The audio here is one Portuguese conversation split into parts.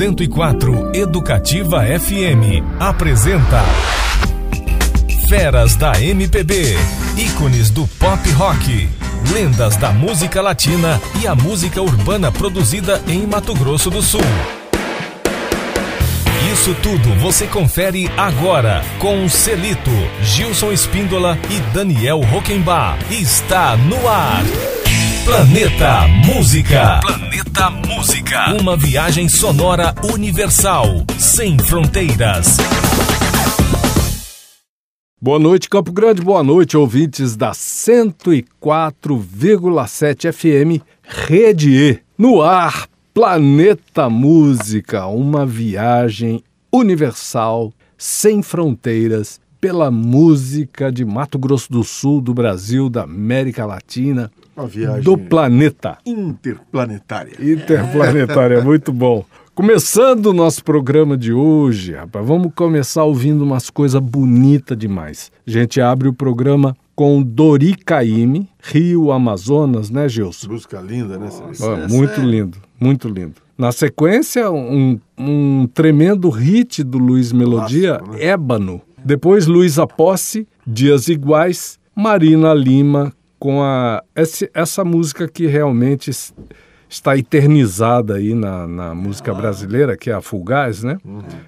104 Educativa FM apresenta Feras da MPB, ícones do pop rock, lendas da música latina e a música urbana produzida em Mato Grosso do Sul. Isso tudo você confere agora com Celito, Gilson Espíndola e Daniel Roquembar. Está no ar. Planeta Música. Planeta Música. Uma viagem sonora universal, sem fronteiras. Boa noite, Campo Grande. Boa noite, ouvintes da 104,7 FM Rede E. No ar, Planeta Música, uma viagem universal, sem fronteiras, pela música de Mato Grosso do Sul, do Brasil, da América Latina, Uma viagem do planeta. interplanetária. Interplanetária, muito bom. Começando o nosso programa de hoje, rapaz, vamos começar ouvindo umas coisas bonitas demais. A gente abre o programa com Dori Caymmi, Rio Amazonas, né, Gilson? Música linda, né? Ó, muito lindo, muito lindo. Na sequência, um, um tremendo hit do Luiz Melodia, Clássico, né? Ébano. Depois, Luísa Posse, Dias Iguais, Marina Lima, com a, esse- essa música que realmente es- está eternizada aí na, na música brasileira, que é a Fugaz, né?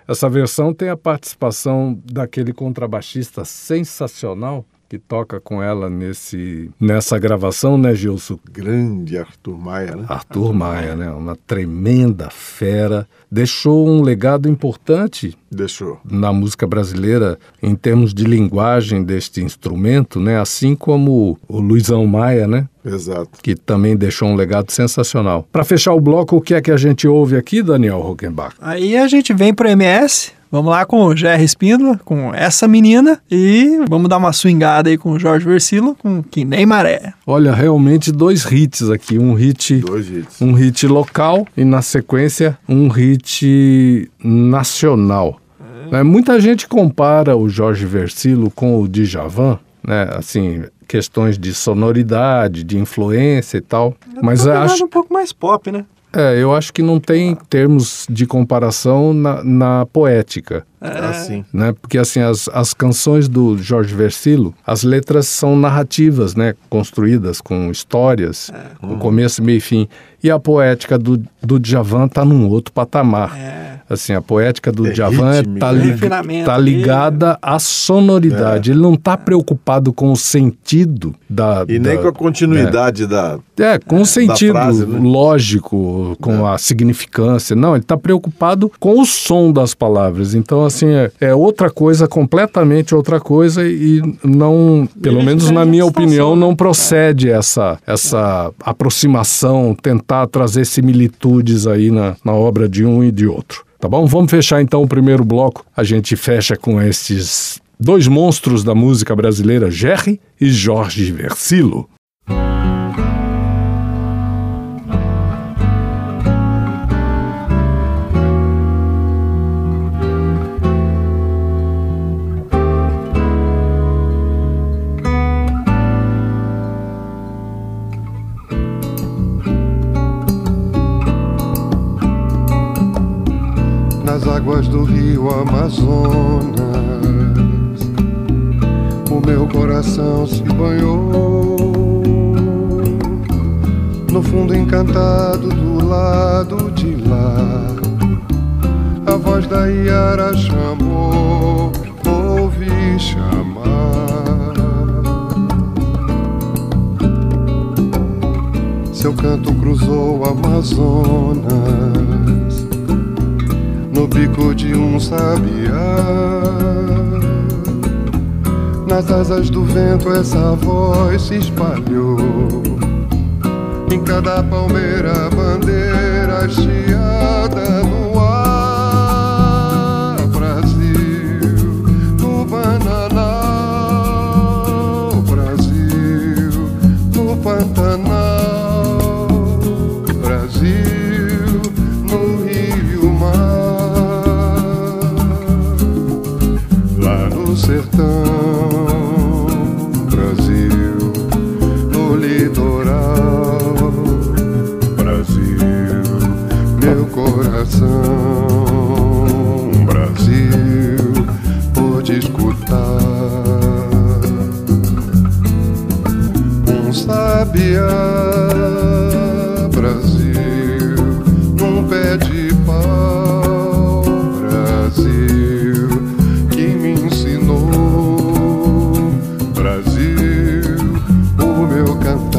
Essa versão tem a participação daquele contrabaixista sensacional que toca com ela nesse, nessa gravação, né, Gilson? Grande Arthur Maia, né? Arthur Maia, né? Uma tremenda fera. Deixou um legado importante Deixou. na música brasileira em termos de linguagem deste instrumento, né? Assim como o Luizão Maia, né? Exato. Que também deixou um legado sensacional. Para fechar o bloco, o que é que a gente ouve aqui, Daniel Rockenbach? Aí a gente vem pro MS, vamos lá com o Jerry Espíndola, com essa menina, e vamos dar uma swingada aí com o Jorge Versilo, com Que Nem Maré. Olha, realmente dois hits aqui, um hit Dois hits. um hit local e na sequência um hit nacional. Né, Muita gente compara o Jorge Versilo com o Djavan, né? Assim, questões de sonoridade, de influência e tal. Mas eu pegada acho, um pouco mais pop, né? É, eu acho que não tem termos de comparação na, na poética. Assim. Né? Porque assim, as, as canções do Jorge Versilo, as letras são narrativas, né? Construídas com histórias, com começo, meio e fim. E a poética do, do Djavan tá num outro patamar. É. Assim, a poética do É Djavan é, rítmica, tá, né? Refinamento tá ligada à sonoridade. Ele não tá preocupado com o sentido da... E nem da- com a continuidade da. é, com o sentido frase, né? lógico, com a significância. Não, ele está preocupado com o som das palavras. Então, assim, é, é outra coisa, completamente outra coisa, e não, pelo Ele menos na minha opinião, não procede essa, essa aproximação, tentar trazer similitudes aí na, na obra de um e de outro. Tá bom? Vamos fechar então o primeiro bloco. A gente fecha com esses dois monstros da música brasileira, Jerry e Jorge Versilo. Do Amazonas. O meu coração se banhou no fundo encantado do lado de lá. A voz da Iara chamou, ouvi chamar. Seu canto cruzou o Amazonas no bico de um sabiá. Nas asas do vento essa voz se espalhou. Em cada palmeira bandeira hasteada no ar. Brasil, o meu cantar.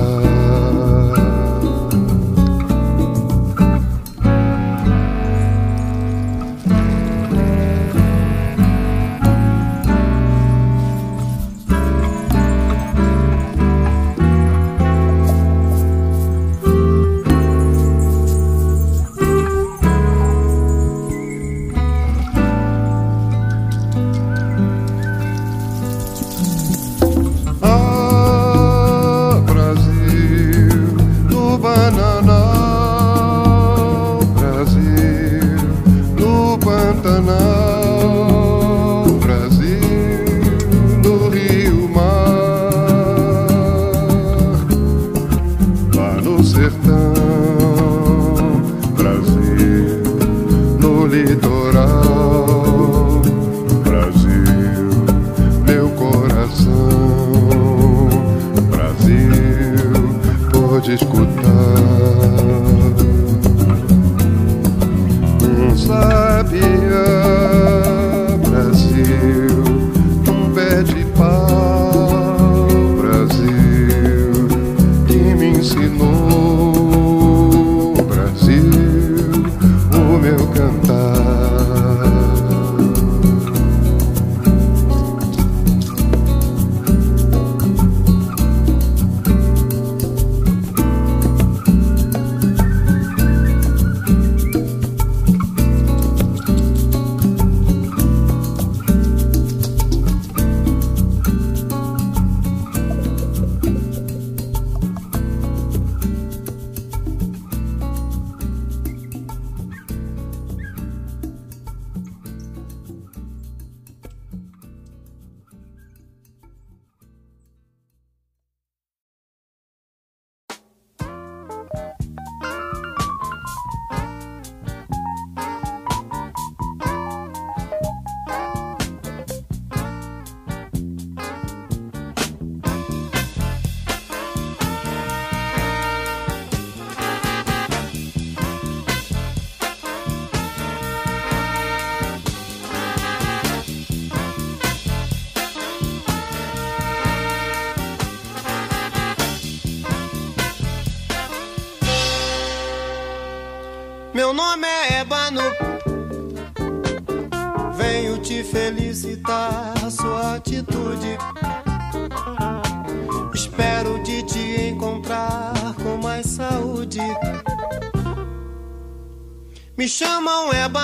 Chamam Ébano,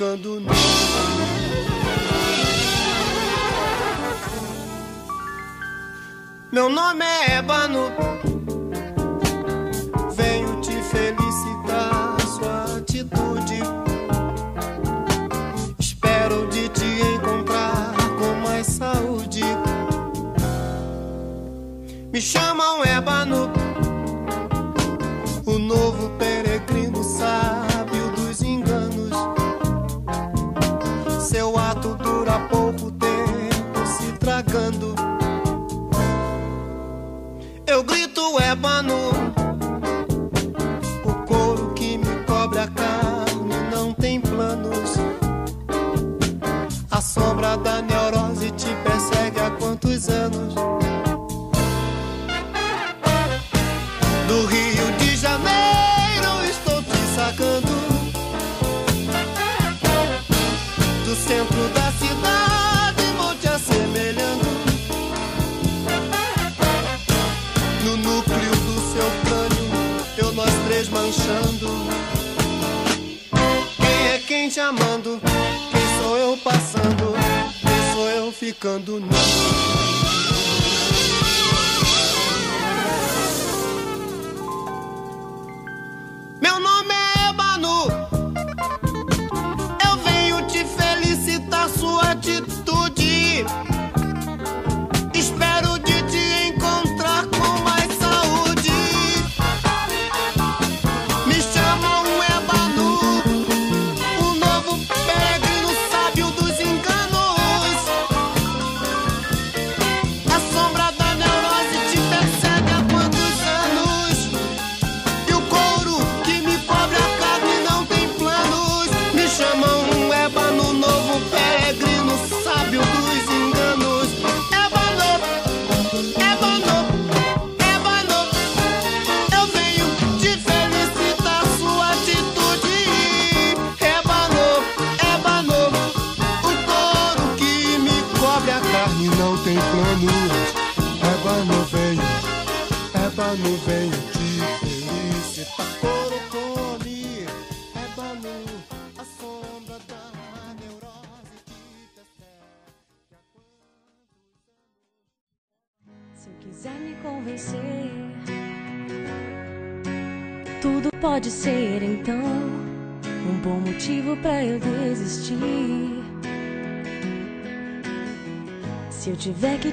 ficando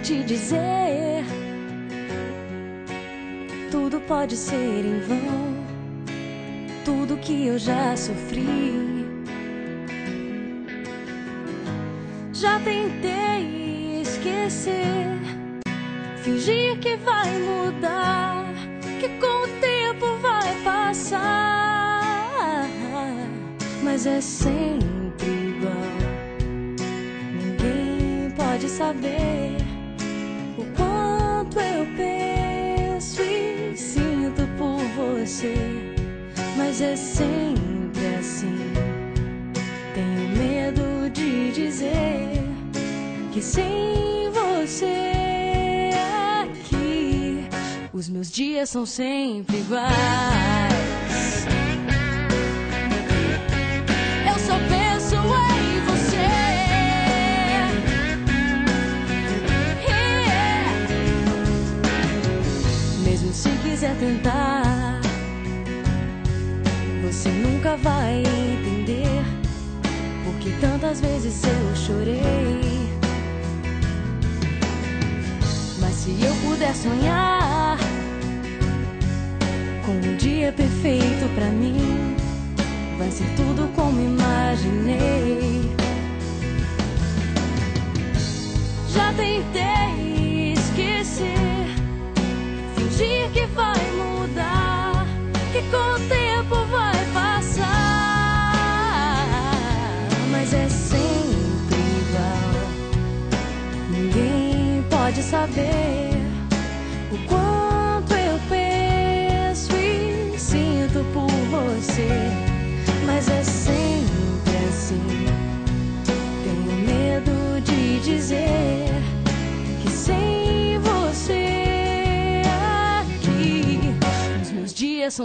te dizer: tudo pode ser em vão, tudo que eu já sofri. Já tentei esquecer, fingir que vai mudar, que com o tempo vai passar, mas é sempre dias são sempre iguais. Eu só penso em você. Yeah. Mesmo se quiser tentar, você nunca vai entender. Porque tantas vezes eu chorei. Mas se eu puder sonhar.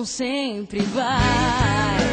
sempre vai.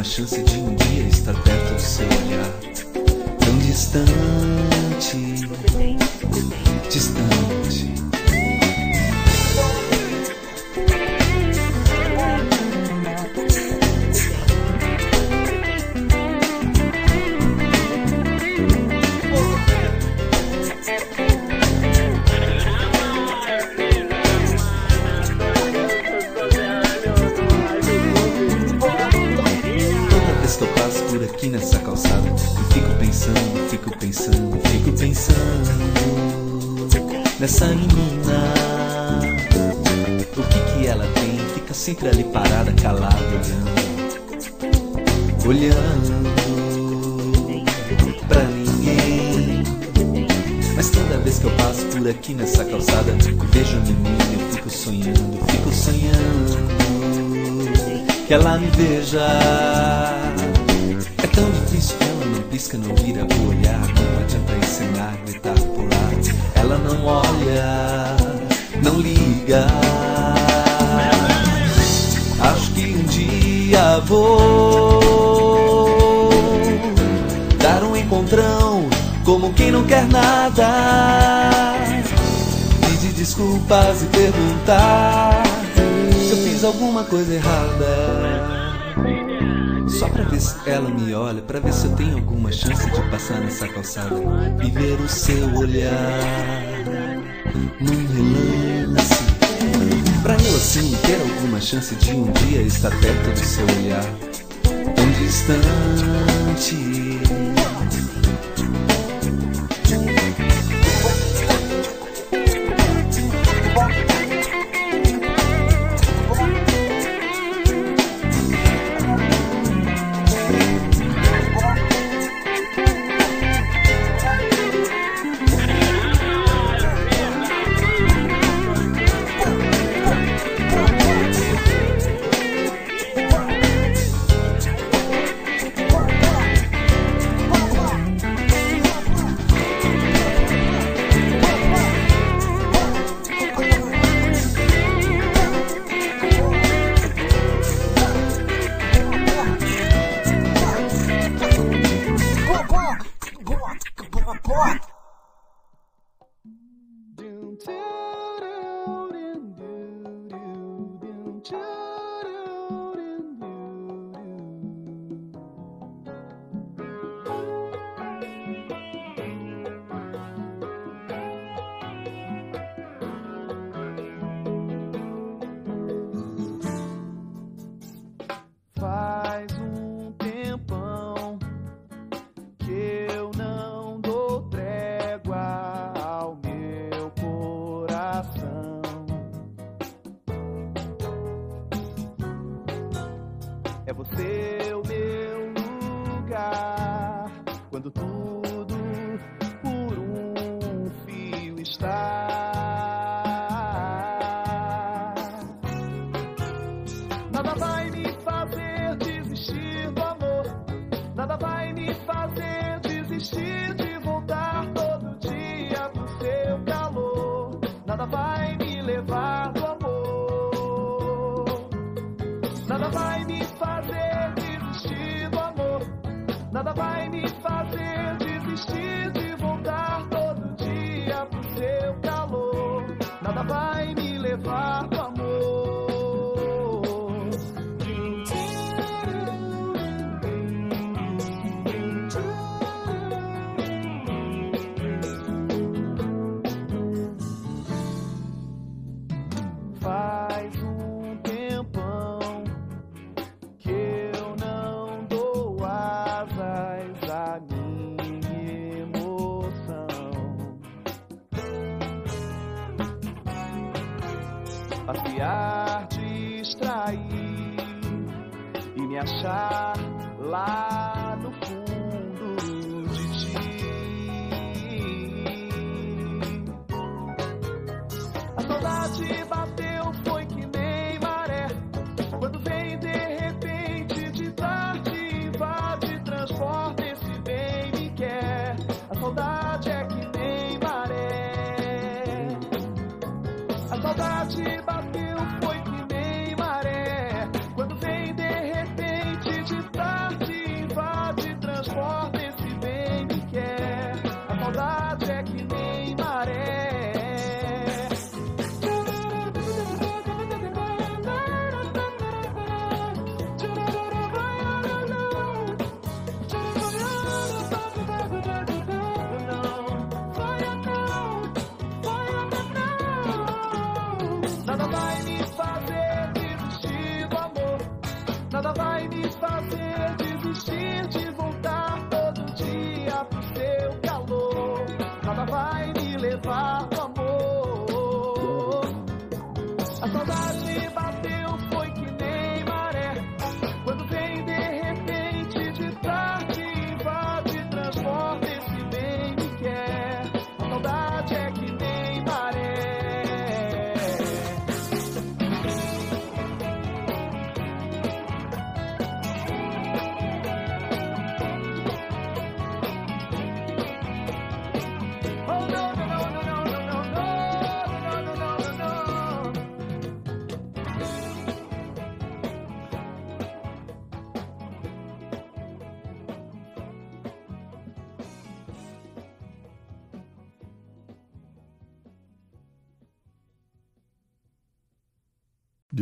Alguma chance de um dia estar perto do seu olhar tão distante, distante. Que ela me veja. É tão difícil, ela não pisca, não vira o olhar. Não adianta ensinar, gritar, pular. Ela não olha, não liga. Acho que um dia vou dar um encontrão, como quem não quer nada. Pedir desculpas e perguntar alguma coisa errada. Só pra ver se ela me olha, pra ver se eu tenho alguma chance de passar nessa calçada e ver o seu olhar num relance. Pra eu assim ter alguma chance de um dia estar perto do seu olhar tão distante.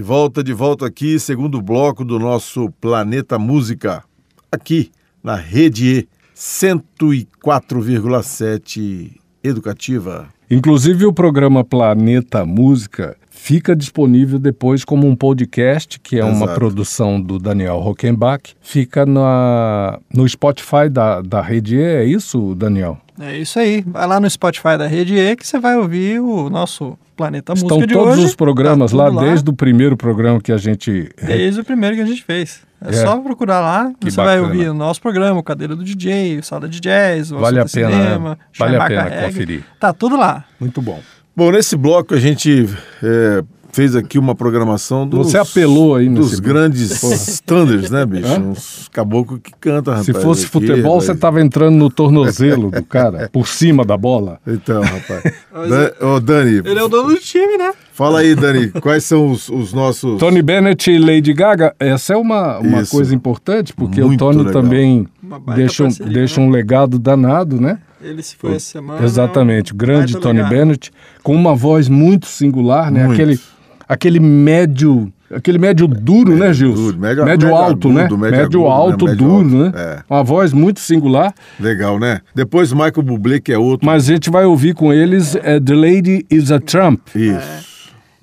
Volta, de volta aqui, segundo bloco do nosso Planeta Música. Aqui na Rede E 104,7 Educativa. Inclusive o programa Planeta Música fica disponível depois como um podcast, que é uma Exato. produção do Daniel Rockenbach. Fica na, no Spotify da, da Rede E, é isso, Daniel? É isso aí. Vai lá no Spotify da Rede E que você vai ouvir o nosso Planeta Estão Música de todos hoje. os programas Tá lá, tudo desde o primeiro programa que a gente... Desde o primeiro que a gente fez. É, É. só procurar lá, Que você vai bacana. ouvir o nosso programa, o Cadeira do DJ, o Sala de Jazz, o Vale a Assunto é pena, Cinema, né? Vale a pena Reggae. conferir. Tá tudo lá. Muito bom. Bom, nesse bloco a gente é, fez aqui uma programação dos, Você apelou aí dos grandes standards, né, bicho? Hã? Uns caboclos que cantam, rapaz. Se fosse aqui, futebol, rapaz. você estava entrando no tornozelo do cara, por cima da bola. Então, rapaz. Dan- Ô, Dani, Ele é o dono do time, né? fala aí, Dani, quais são os, os nossos... Tony Bennett e Lady Gaga, essa é uma, uma Isso. coisa importante, porque Muito o Tony legal. também deixa, um- parceria, deixa né? um legado danado, né? Ele se foi essa semana. Exatamente, o grande baita Tony. Bennett, com uma voz muito singular, né? Muito. Aquele, aquele médio, aquele médio duro, né, Gilson? duro, médio- médio alto, né? agudo, médio Médio agudo, né? alto, Médio duro, alto, né? é. Uma voz muito singular, Legal, né? Depois o Michael Bublé, que é outro. mas a gente vai ouvir com eles é, The Lady is a Trump. Isso.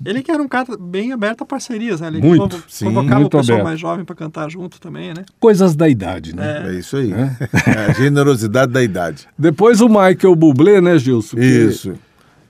Ele que era um cara bem aberto a parcerias, né? Ele Muito, convo- sim, convocava muito o pessoal aberto. mais jovem pra cantar junto também, né? Coisas da idade, né? É, isso aí. É a generosidade da idade. Depois o Michael Bublé, né, Gilson? que Isso.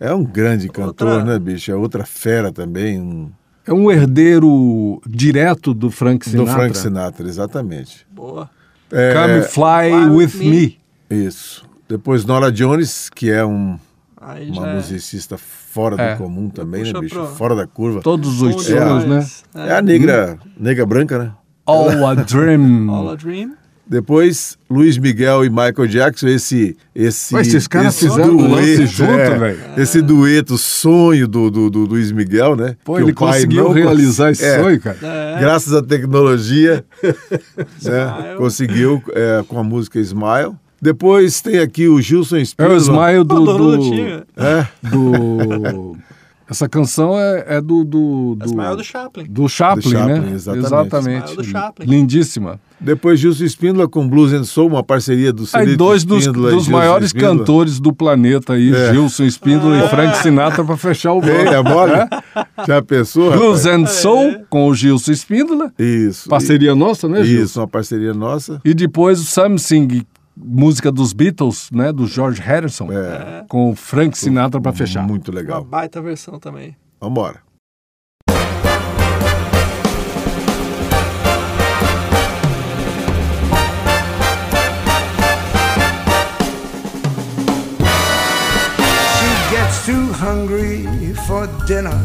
É um grande cantor, Outra- né, bicho? É outra fera também. um- É um herdeiro direto do Frank Do Sinatra. Frank Sinatra, exatamente. Boa. É, Come Fly Fly With With Me. Isso. Depois Nora Jones, que é um, Aí uma já é musicista fora É. do comum também, né, bicho? pro- Fora da curva. Todos os estilos, demais. né? É a negra, negra branca, né? All a Dream. All a Dream. Depois, Luiz Miguel e Michael Jackson, esse. esse Ué, esses caras esse fizeram lance dueto, junto, é, velho. Esse dueto, sonho do, do, do Luiz Miguel, né? Pô, Que ele o pai conseguiu não realizar cons- esse é, sonho, cara. É. Graças à tecnologia, né, conseguiu é, com a música Smile. Depois tem aqui o Gilson É Spindler. o Smile do. Do do. É, do- Essa canção é, é do. do, do Smile do Chaplin. do Chaplin, Do Chaplin, né? exatamente. Smile do Chaplin. Lindíssima. depois Gilson Spindler com Blues and Soul, uma parceria do Aí Celito dois dos, e dos Gilson maiores Spindler. cantores do planeta aí, É. Gilson Spindler e Frank Sinatra para fechar o bloco. É mole? Já pensou, Blues rapaz? and Soul com o Gilson Spindler, Isso. parceria nossa, né, Gilson? Isso, uma parceria nossa. E depois o Something, música dos Beatles, né, do George Harrison, É. com o Frank Sinatra para fechar. Muito Uma legal. baita versão também. Vambora. She gets too hungry for dinner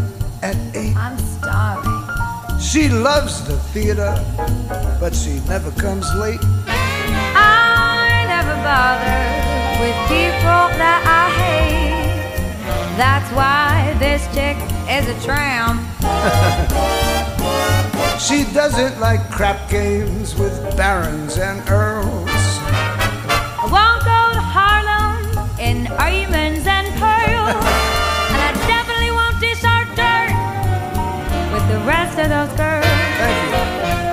at eight. I'm starving. She loves the theater, but she never comes late. Never bother with people that I hate. That's why this chick is a tramp. She doesn't like crap games with barons and earls. I won't go to Harlem in diamonds and pearls. and I definitely won't dish our dirt with the rest of those girls.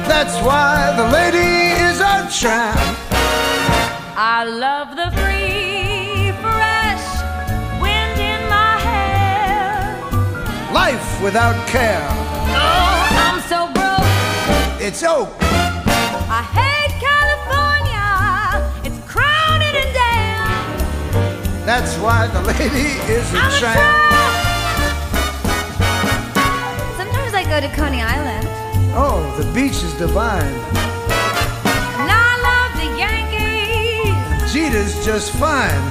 That's why the lady is a tramp. I love the free, fresh wind in my hair. Life without care. Oh, I'm so broke. It's oak. I hate California. It's crowded and damn. That's why the lady is a tramp. Sometimes I go to Coney Island. Oh, the beach is divine. Jeter's just fine.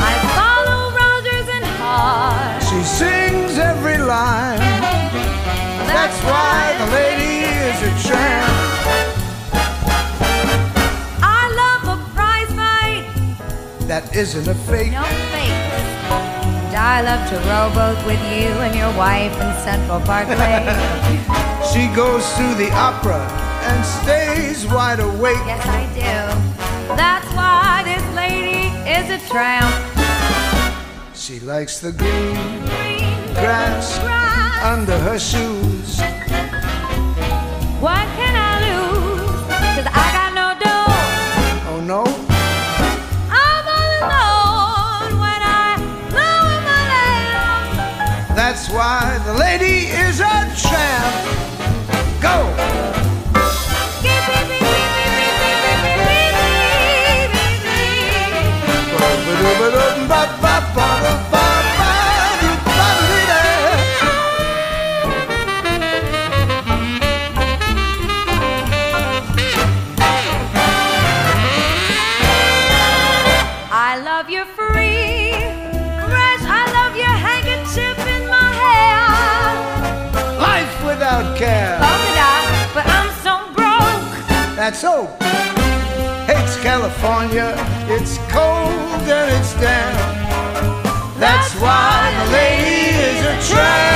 I follow Rogers and Hart. She sings every line. That's why the lady is a tramp. I love a prize fight. That isn't a fake. No fakes. And I love to rowboat with you and your wife in Central Park Lake. She goes to the opera and stays wide awake. yes, I do. That's why tramp. She likes the green grass under her shoes. What can I lose? Cause I got no dough. Oh no, I'm all alone when I lower my lamp. that's why the lady is a tramp. California. It's cold and it's damp. That's why the lady is a tramp.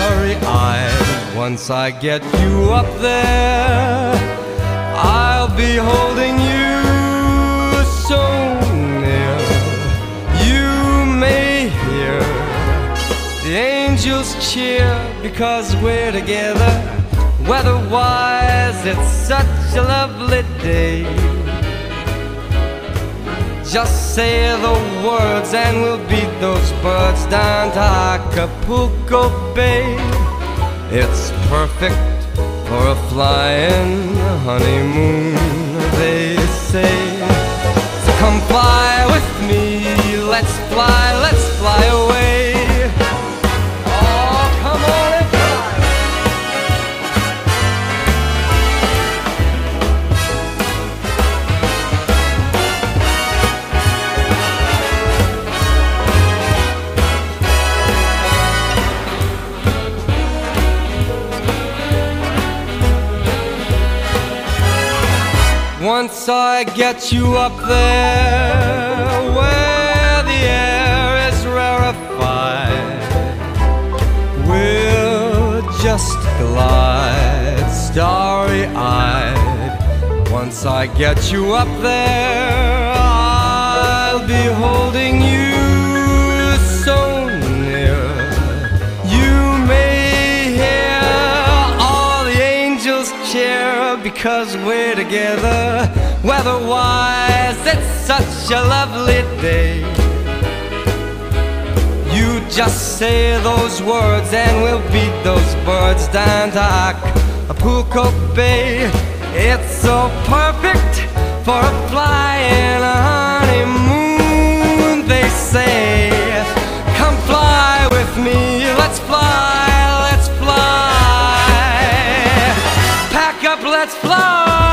Once I get you up there, I'll be holding you so near. You may hear the angels cheer because we're together. Weatherwise, it's such a lovely day. Just say the words and we'll beat those birds down to Acapulco Bay. It's perfect for a flying honeymoon, they say. So come fly with me, let's fly, let's fly away. Once I get you up there where the air is rarefied, we'll just glide starry eyed. Once I get you up there, I'll be holding you because we're together. Weatherwise, it's such a lovely day. You just say those words and we'll beat those birds down to Acapulco Bay. It's so perfect for a flying honeymoon, they say. Let's fly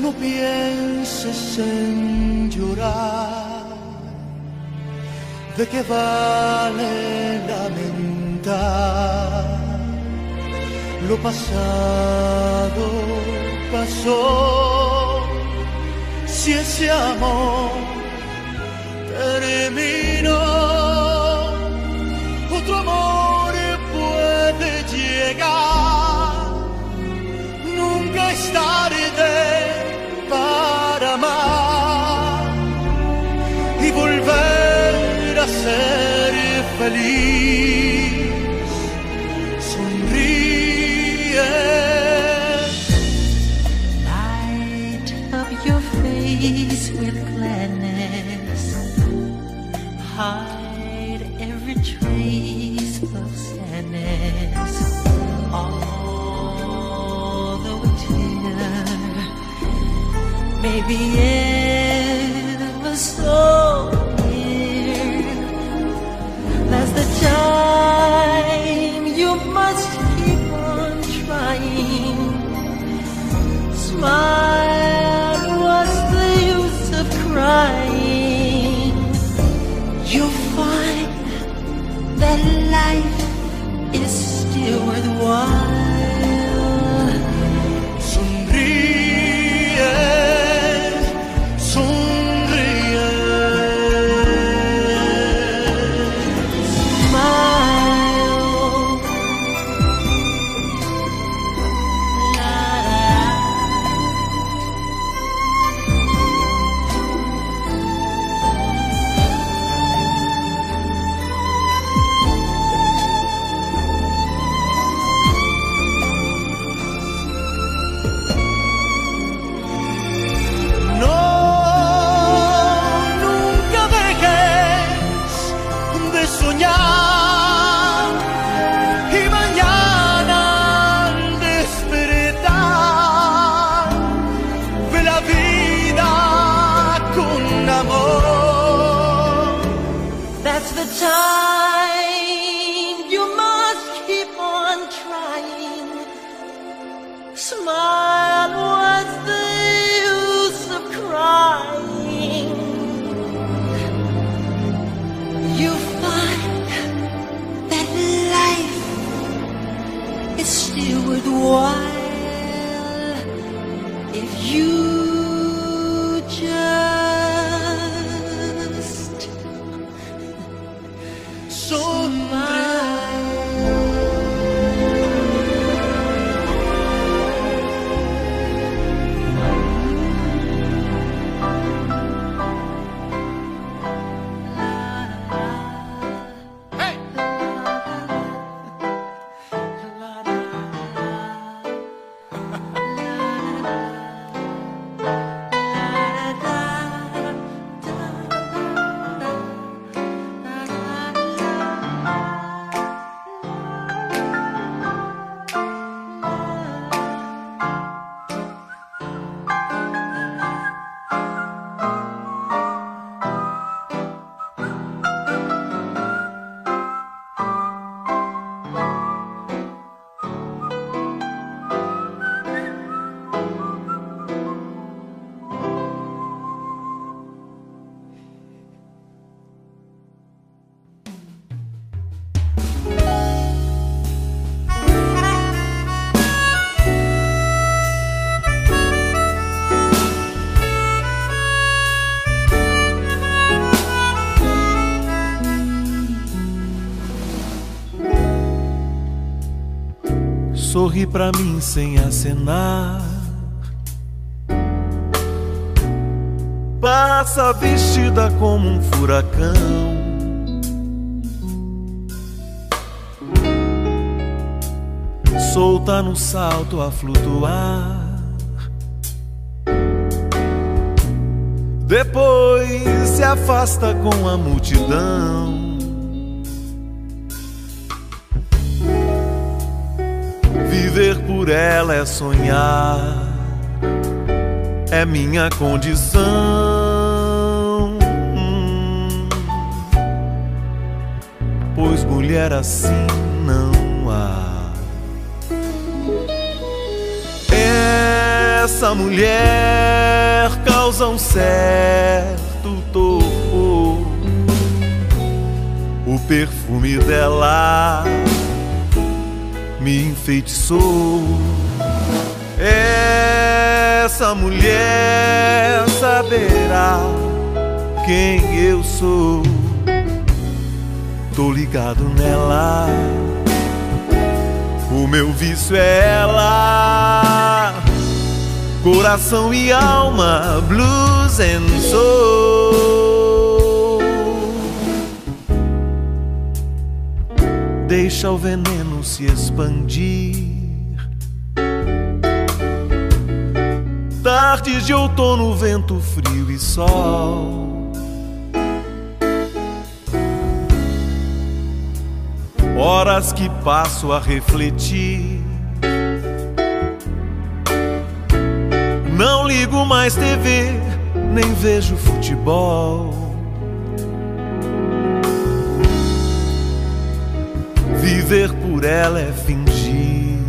no pienses en llorar. ¿De qué vale lamentar? Lo pasado pasó. Si ese amor terminó, otro amor puede llegar. Feliz. Sonríe. Light up your face with gladness. Hide every trace of sadness. Although a tear may be ever so time you must keep on trying. Smile, what's the use of crying? You'll find that life is still worthwhile. Sorri pra mim sem acenar. Passa vestida como um furacão. Solta no salto a flutuar. Depois se afasta com a multidão. Viver por ela é sonhar, é minha condição. Pois mulher assim não há. Essa mulher causa um certo torpor. O perfume dela me enfeitiçou. Essa mulher saberá quem eu sou. Tô ligado nela. O meu vício é ela. Coração e alma, blues and soul. Deixa o veneno se expandir. Tardes de outono, vento frio e sol. Horas que passo a refletir. Não ligo mais TV, nem vejo futebol. Viver por ela é fingir.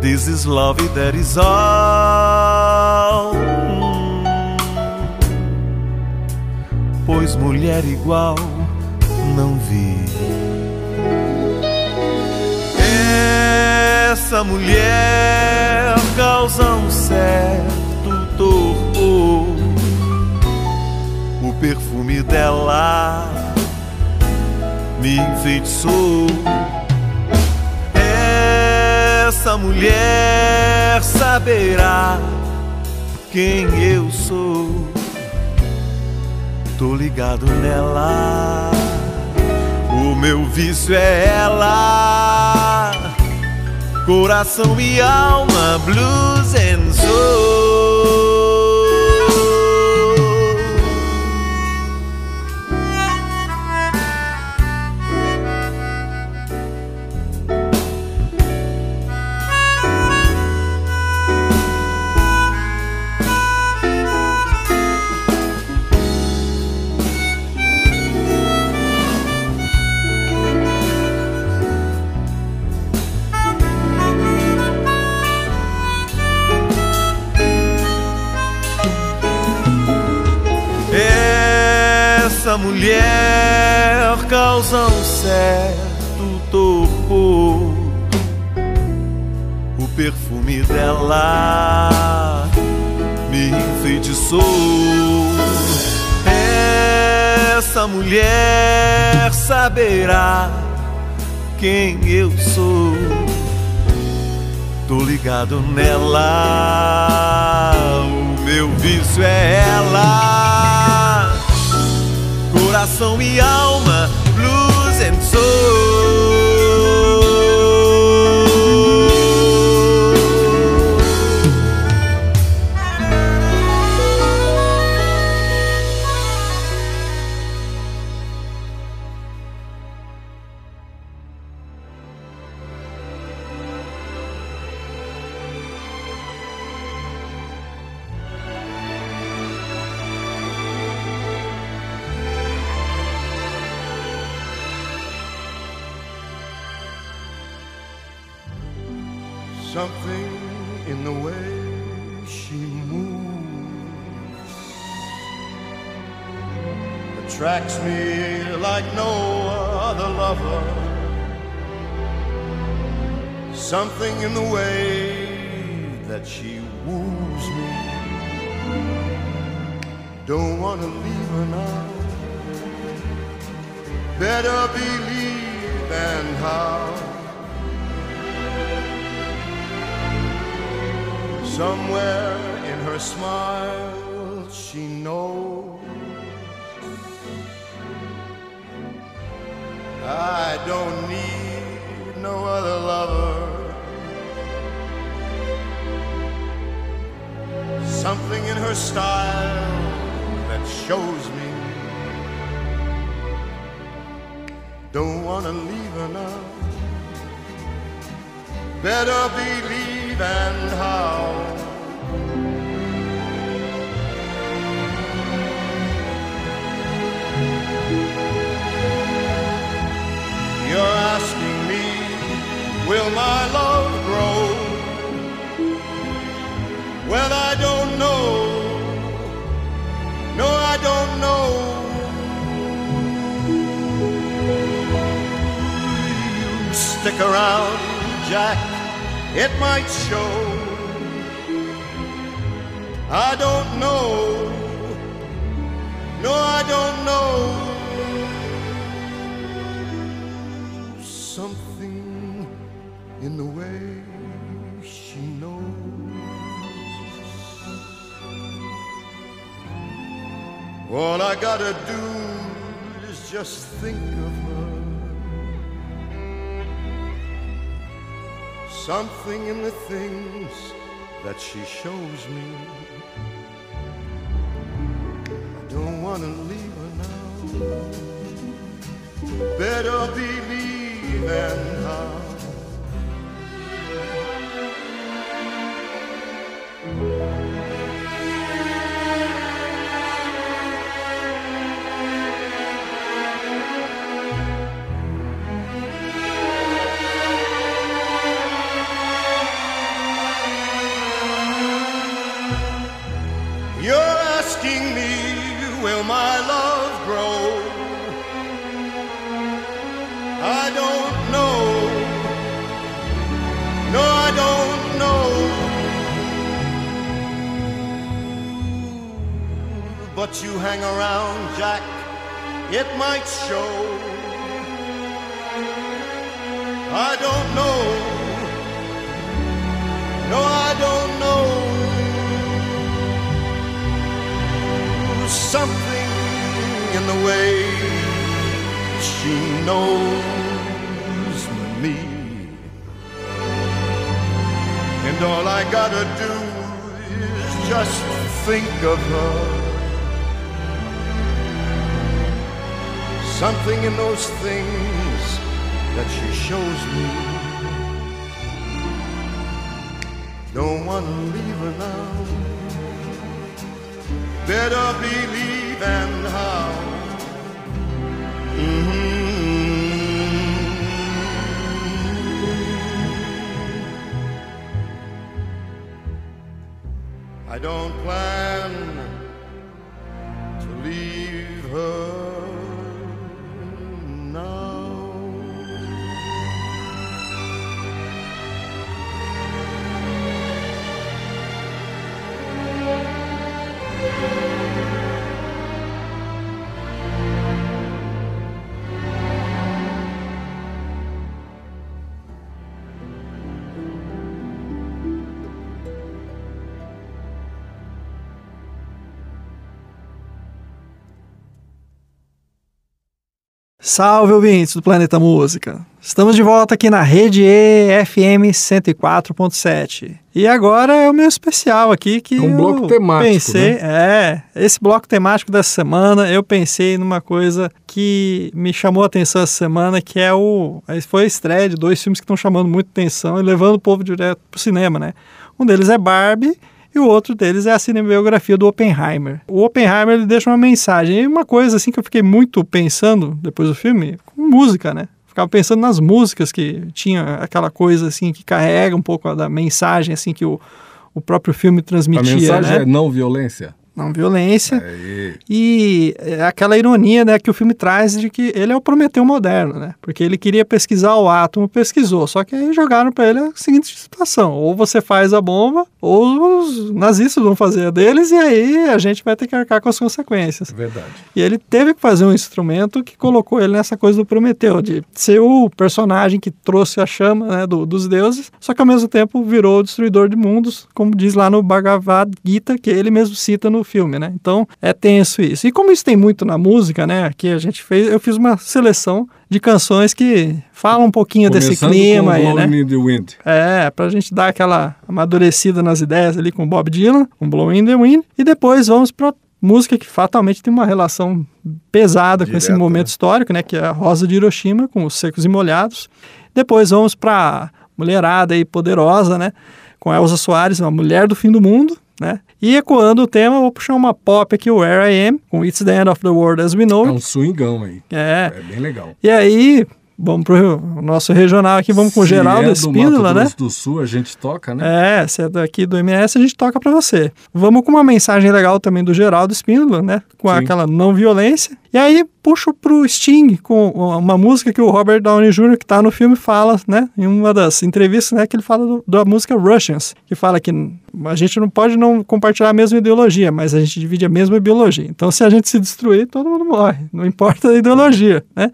This is love that is all. Pois mulher igual não vi. Essa mulher causa um certo torpor. O perfume dela me enfeitiçou. Essa mulher saberá quem eu sou. Tô ligado nela. O meu vício é ela. Coração e alma, blues and soul. Essa mulher causa um certo torpor. O perfume dela me enfeitiçou. Essa mulher saberá quem eu sou. Tô ligado nela. O meu vício é ela coração e alma, blues and soul. Wanna leave her now. Better believe and how. Somewhere in her smile, she knows I don't need no other lover. Something in her style shows me don't wanna leave her now. Better believe and how. You're asking me, will my love grow? Around, Jack, it might show. I don't know. No, I don't know. Something in the way she knows. All I gotta do is just think of her. Something in the things that she shows me. I don't wanna leave her now. Better believe and But you hang around, Jack, it might show. I don't know. No, I don't know. something in the way she knows me. And all I gotta do is just think of her. Something in those things that she shows me. Don't wanna leave her now better believe and how. Mhm. I don't plan Salve ouvintes do Planeta Música! Estamos de volta aqui na rede EFM 104.7. E agora é o meu especial aqui que É um eu bloco temático, pensei, né? é, esse bloco temático dessa semana, eu pensei numa coisa que me chamou a atenção essa semana, que é o foi a estreia de dois filmes que estão chamando muito atenção e levando o povo direto pro cinema, né? Um deles é Barbie e o outro deles é a cinebiografia do Oppenheimer. O Oppenheimer ele deixa uma mensagem e uma coisa assim que eu fiquei muito pensando depois do filme, com música, né? Ficava pensando nas músicas que tinha aquela coisa assim que carrega um pouco da mensagem assim que o, o próprio filme A transmitia, mensagem né? é não violência. Não violência. Aí. E é aquela ironia né, que o filme traz de que ele é o Prometeu moderno, né? Porque ele queria pesquisar o átomo, pesquisou, só que aí jogaram para ele a seguinte situação: ou você faz a bomba, ou os nazistas vão fazer a deles, e aí a gente vai ter que arcar com as consequências. Verdade. E ele teve que fazer um instrumento que colocou ele nessa coisa do Prometeu, de ser o personagem que trouxe a chama né, do- dos deuses, só que ao mesmo tempo virou o destruidor de mundos, como diz lá no Bhagavad Gita, que ele mesmo cita no filme, né? Então é tenso isso. E como isso tem muito na música, né? Aqui a gente fez, eu fiz uma seleção de canções que falam um pouquinho desse Começando clima com aí, né? In the Wind. É, pra gente dar aquela amadurecida nas ideias ali com Bob Dylan, com Blowing in the Wind, e depois vamos pra música que fatalmente tem uma relação pesada com esse Direta, momento histórico, né, que é a Rosa de Hiroshima, com os secos e molhados. Depois vamos pra mulherada e poderosa, né, com Elza Soares, uma mulher do fim do mundo, né? E ecoando o tema, vou puxar uma pop aqui, o Where I Am, com It's the End of the World as We Know É um swingão aí. É. É bem legal. E aí, Vamos pro nosso regional aqui, vamos com o Se Geraldo é do Espíndola, né? Do Sul, a gente toca, né? É, se é daqui do MS, a gente toca pra você. Vamos com uma mensagem legal também do Geraldo Espíndola, né? Com Sim. aquela não violência. E aí puxo pro Sting com uma música que o Robert Downey Jr., que tá no filme, fala, né? Em uma das entrevistas, né? Que ele fala do- da música Russians, que fala que a gente não pode não compartilhar a mesma ideologia, mas a gente divide a mesma biologia. Então, se a gente se destruir, todo mundo morre. Não importa a ideologia, né?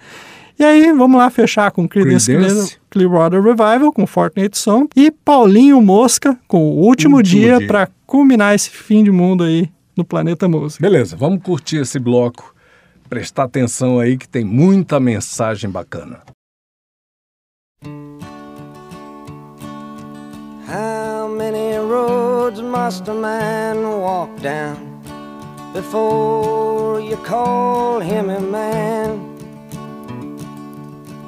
E aí, vamos lá fechar com Creedence Creedence. Clearwater Revival, com Fortnite Song, e Paulinho Mosca, com o Último, Último Dia, Dia. para culminar esse fim de mundo aí no Planeta Música. Beleza, vamos curtir esse bloco. Prestar atenção aí que tem muita mensagem bacana. How many roads must a man walk down before you call him a man?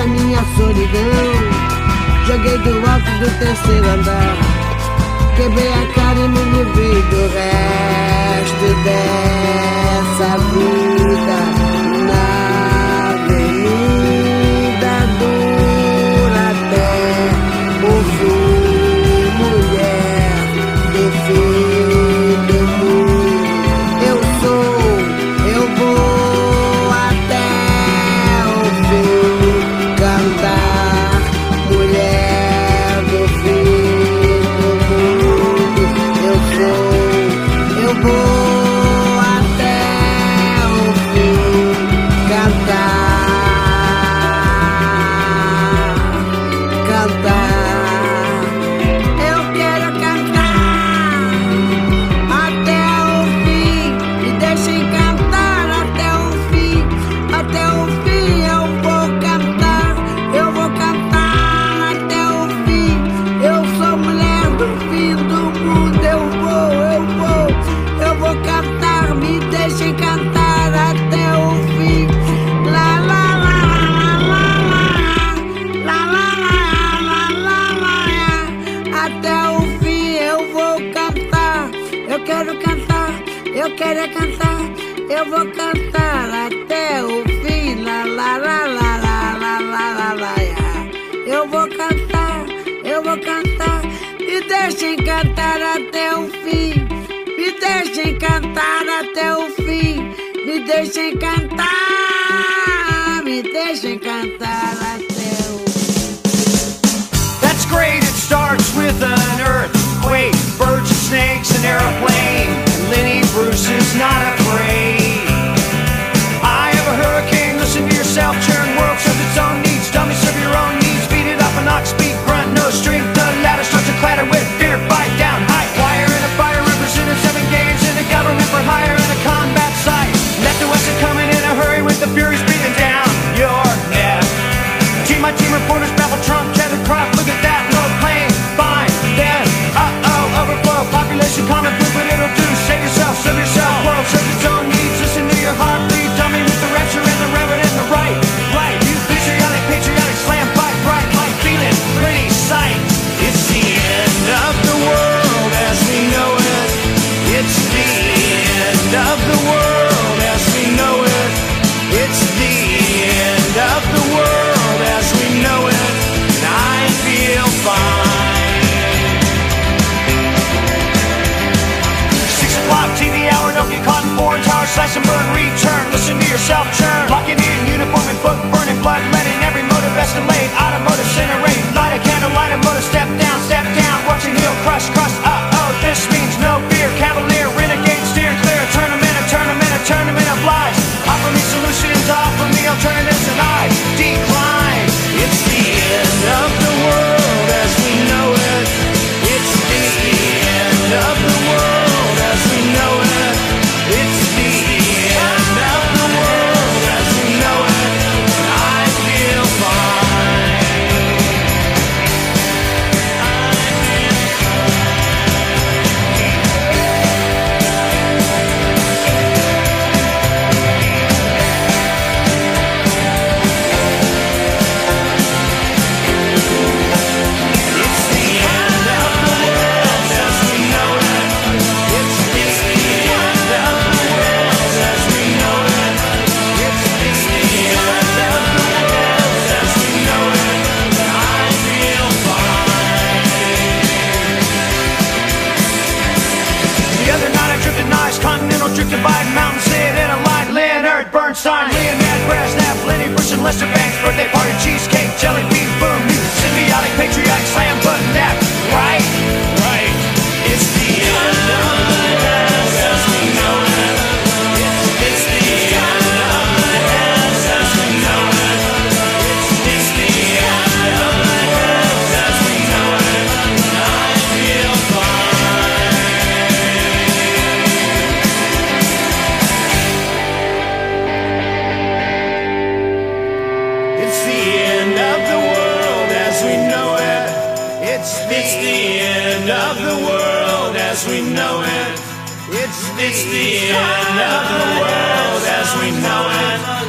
a minha solidão. Joguei do alto do terceiro andar. Quebrei a cara e me livrei do resto dessa vida. Na avenida dura até o fim, mulher do fim do mundo. deixa me deixa. That's great, it starts with an earthquake, birds and snakes, an airplane. Lenny Bruce is not afraid. I a hurricane, listen to yourself, world serves its own needs, dummy serve your own needs, beat it up an ox, beat grunt, no strength, the ladder clatter with fear. Flash and burn. return. Listen to yourself churn. Locking in uniform and football. birthday party, cheesecake, jelly bean, boom, symbiotic, patriarch, slam button that, right? It's the end of the world as we know it.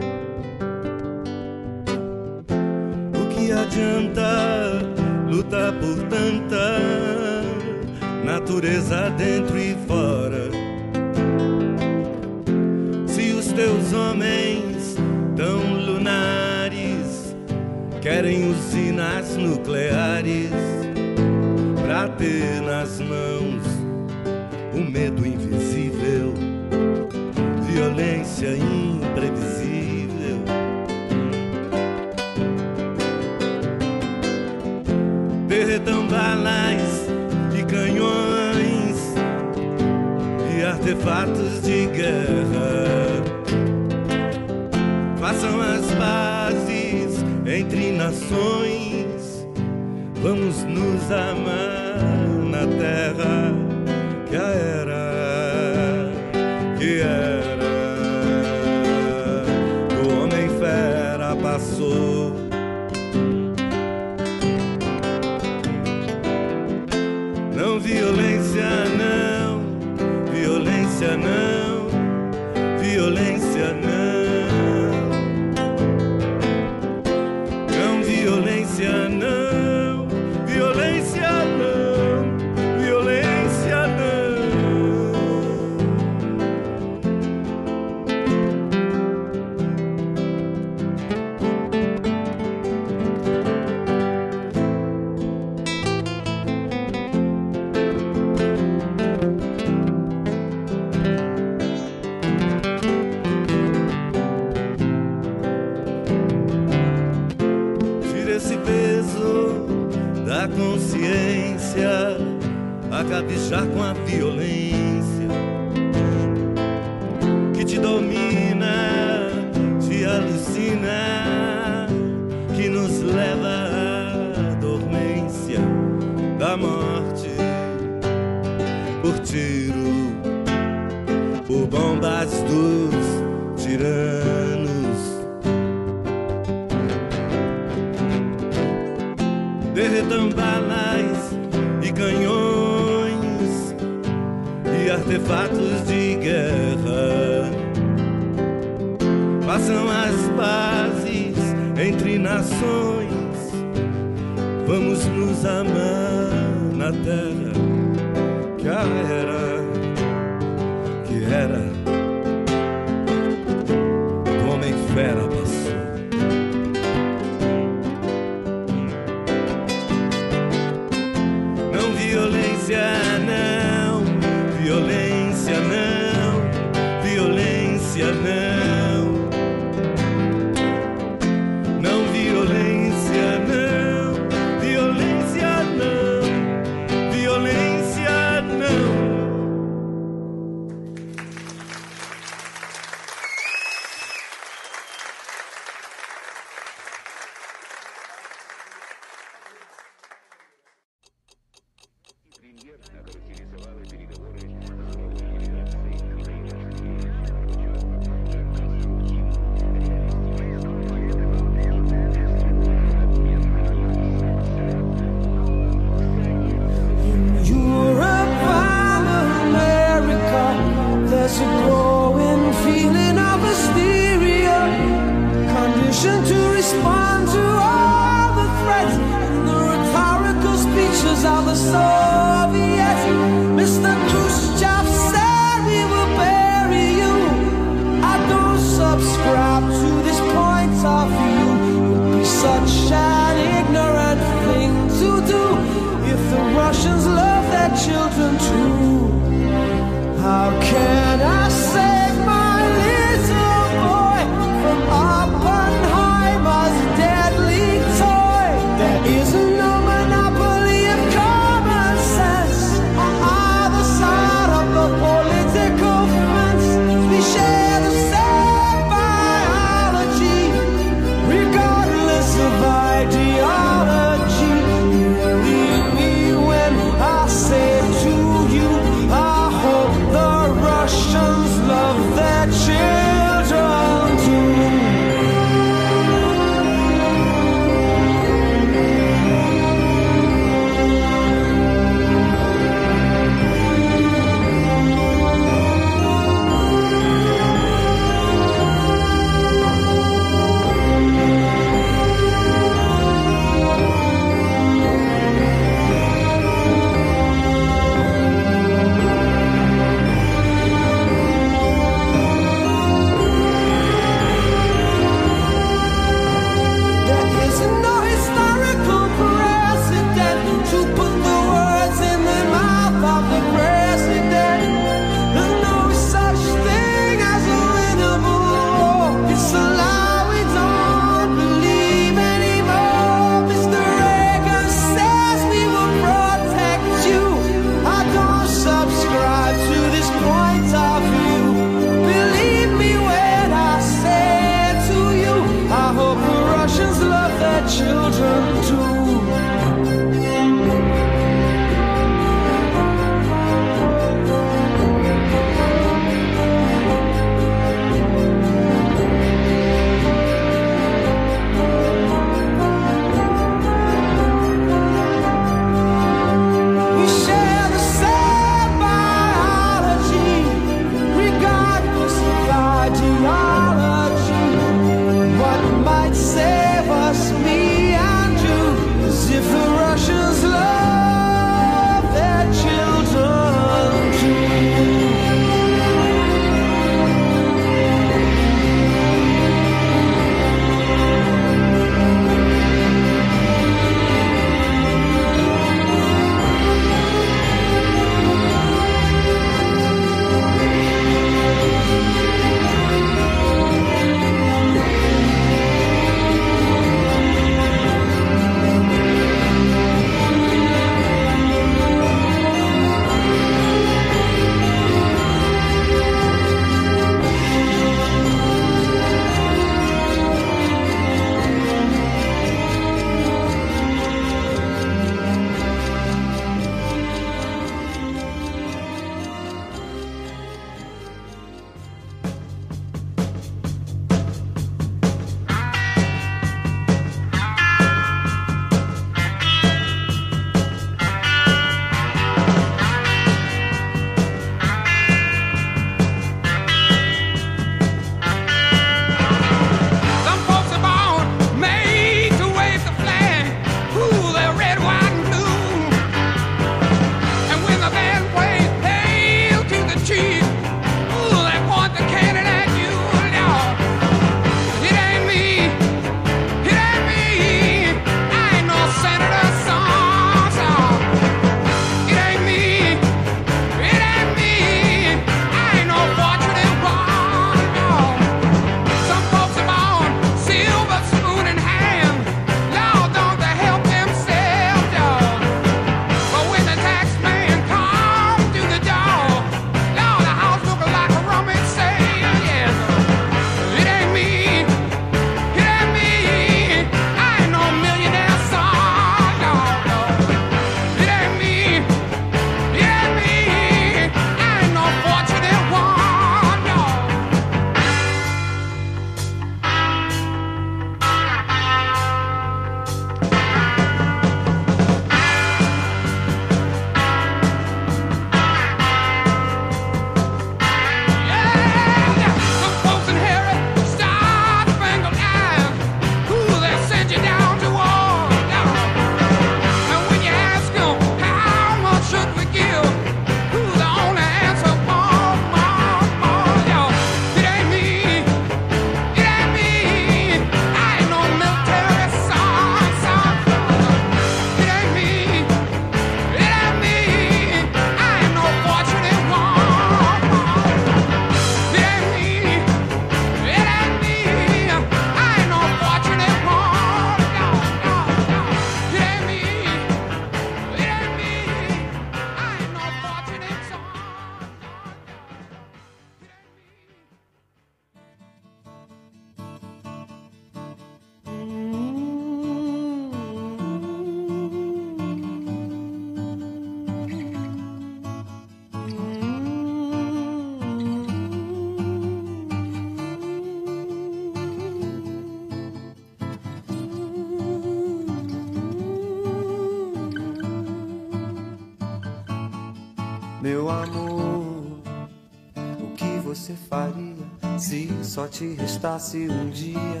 Só te restasse um dia?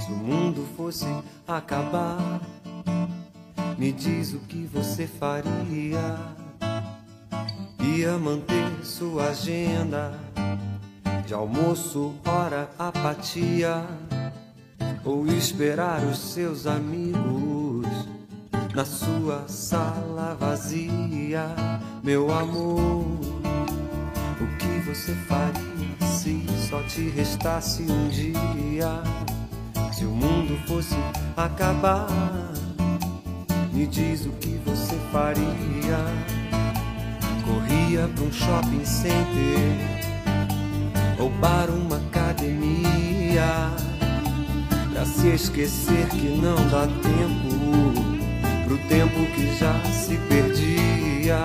Se o mundo fosse acabar, me diz o que você faria. Ia manter sua agenda de almoço, hora, apatia, ou esperar os seus amigos na sua sala restasse um dia? Se o mundo fosse acabar, me diz o que você faria. Corria pra um shopping center, roubar uma academia, pra se esquecer que não dá tempo pro tempo que já se perdia,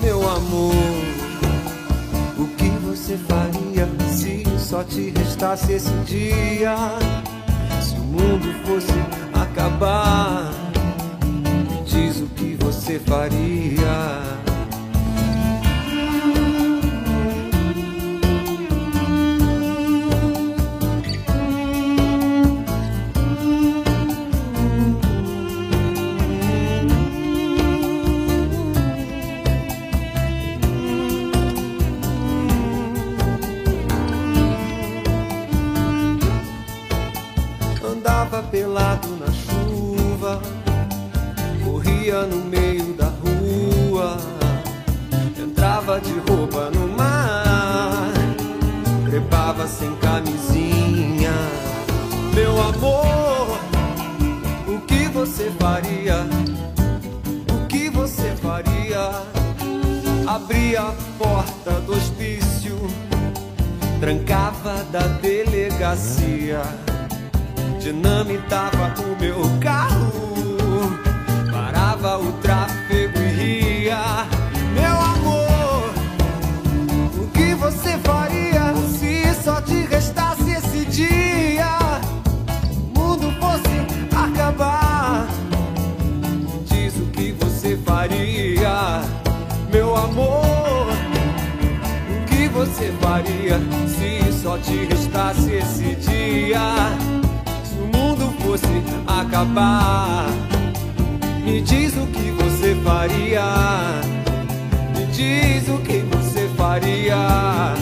meu amor. Te restasse esse dia? Se o mundo fosse acabar, diz o que você faria. Você faria? O que você faria? Abria a porta do hospício, trancava da delegacia dinamitava o meu carro, parava o tráfego faria se só te restasse esse dia? fosse acabar. Me diz o que você faria. Me diz o que você faria.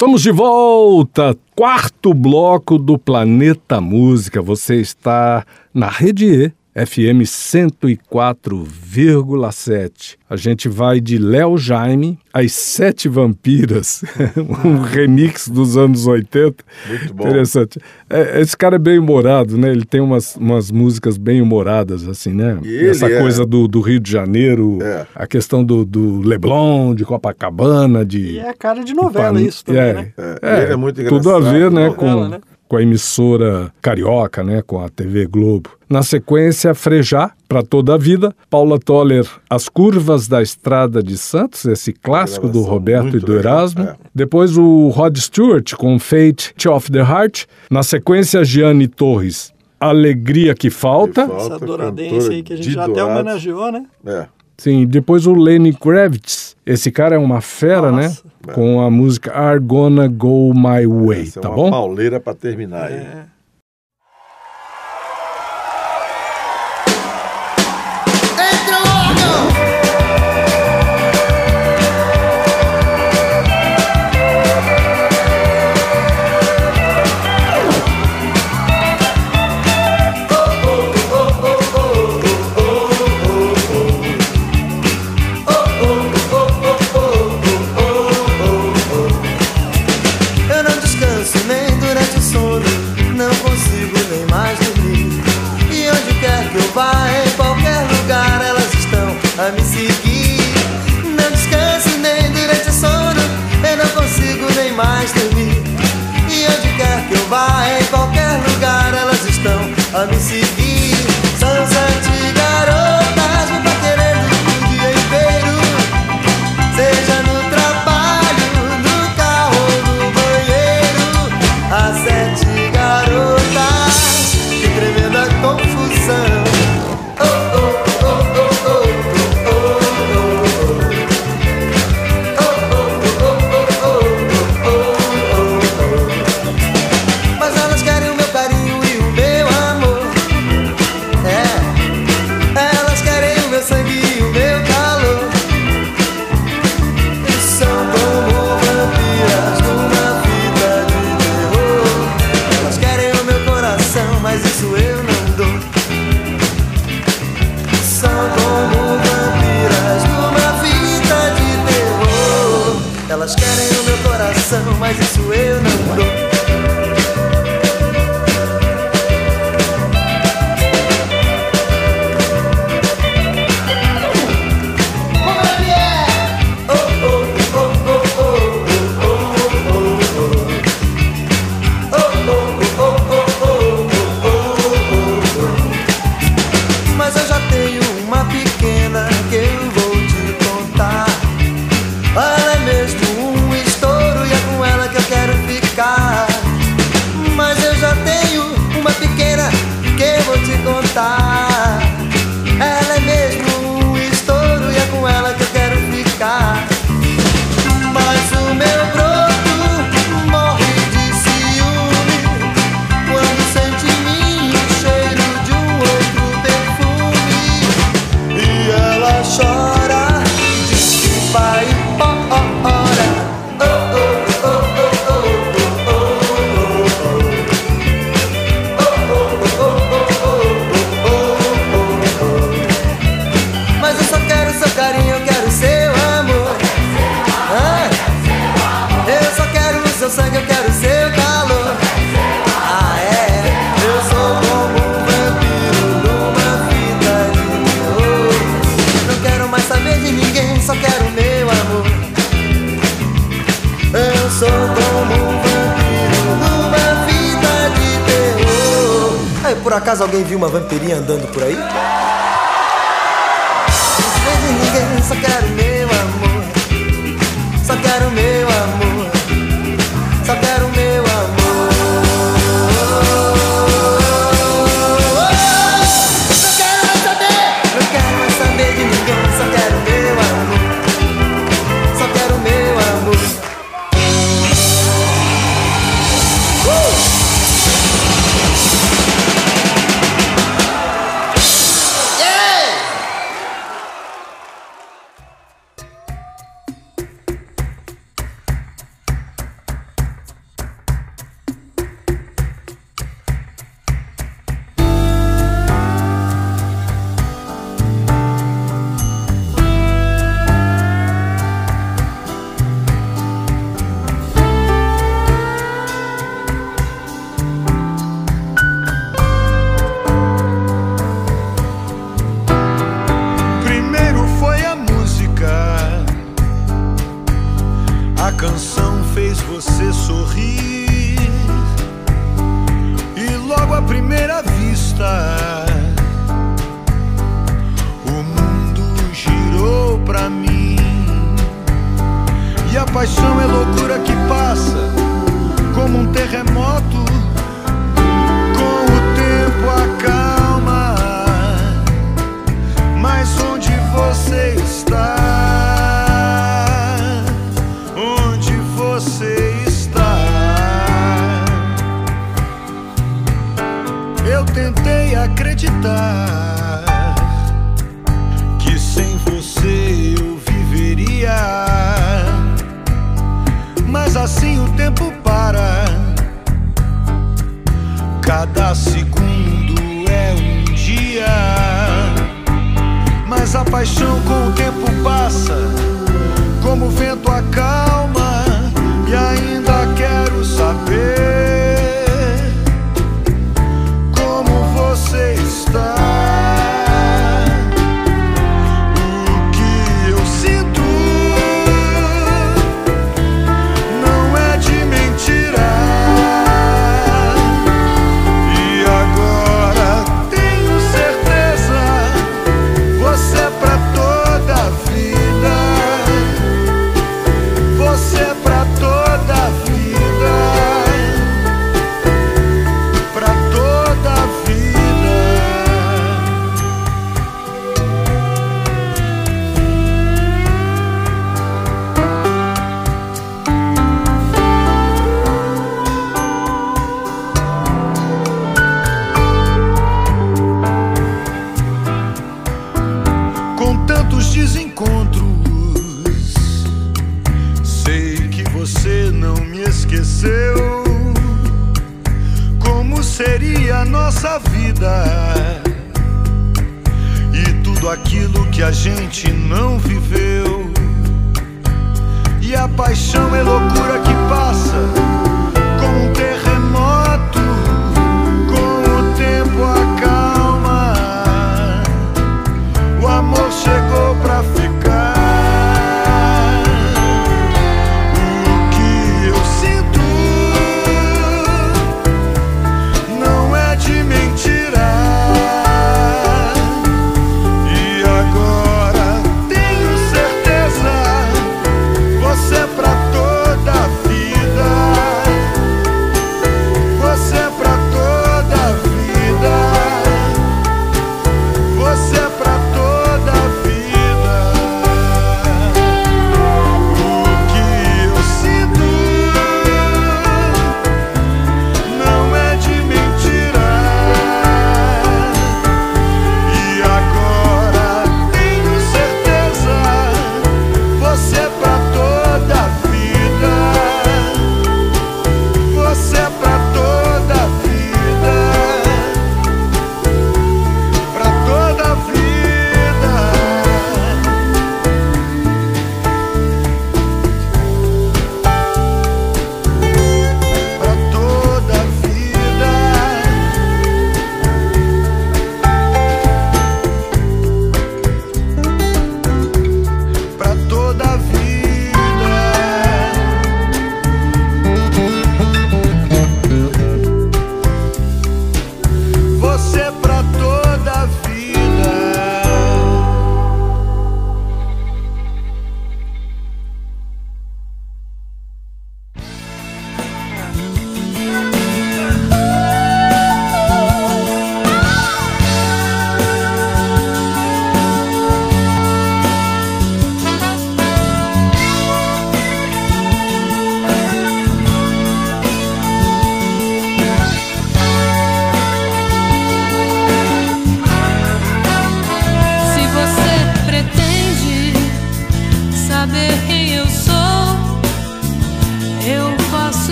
Estamos de volta, quarto bloco do Planeta Música. Você está na Rede E, FM 104,7. A gente vai de Léo Jaime às Sete Vampiras, um remix dos anos 80. Muito bom. Interessante. É, esse cara é bem humorado, né? Ele tem umas, umas músicas bem humoradas, assim, né? Ele Essa é- coisa do, do Rio de Janeiro, É. a questão do, do Leblon, de Copacabana, de. E é cara de novela isso também, é, né? É, ele é muito tudo a engraçado, ver, né, novela, com, né? Com a emissora carioca, né, com a TV Globo. Na sequência, Frejá, para toda a vida. Paula Toller, As Curvas da Estrada de Santos, esse clássico do Roberto e do legal, Erasmo. é. Depois o Rod Stewart com Fate of the Heart. Na sequência, Gianni Torres, Alegria que Falta. Que Falta, Essa douradense aí que a gente já até homenageou, né? É. Sim, depois o Lenny Kravitz. Esse cara é uma fera, Nossa. né? Com a música Are Gonna Go My Way, Essa é tá uma bom? pauleira para terminar aí. É. de ninguém, só quero o meu amor. Eu sou como um vampiro numa vida de terror. Aí, por acaso alguém viu uma vampirinha andando por aí? Eu de ninguém, só quero o meu amor. Só quero o meu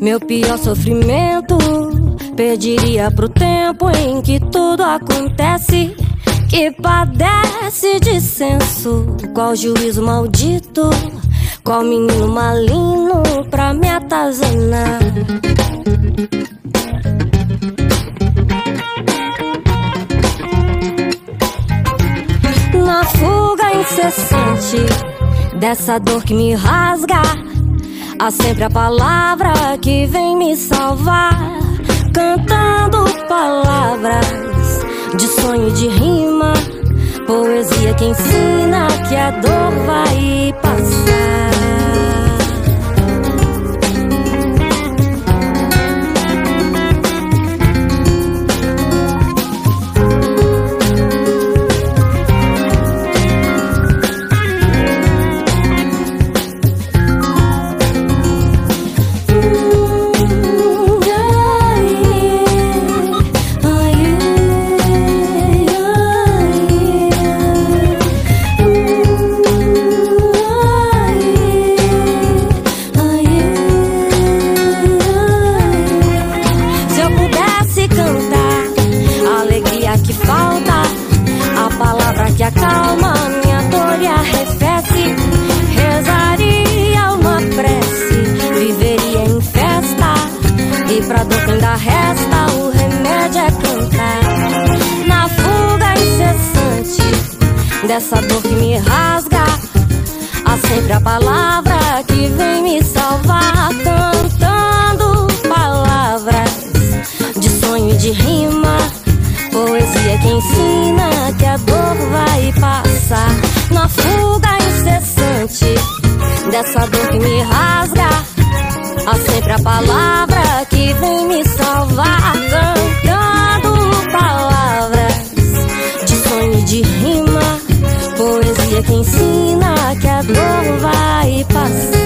meu pior sofrimento, Pediria pro tempo em que tudo acontece que padece de senso. Qual juízo maldito, qual menino maligno pra me atazanar. Na fuga incessante dessa dor que me rasga, há sempre a palavra que vem me salvar, cantando palavras de sonho e de rima, poesia que ensina que a dor vai passar. Dessa dor que me rasga, há sempre a palavra que vem me salvar, cantando palavras de sonho e de rima. Poesia que ensina que a dor vai passar. Na fuga incessante dessa dor que me rasga, há sempre a palavra ensina que a dor vai passar.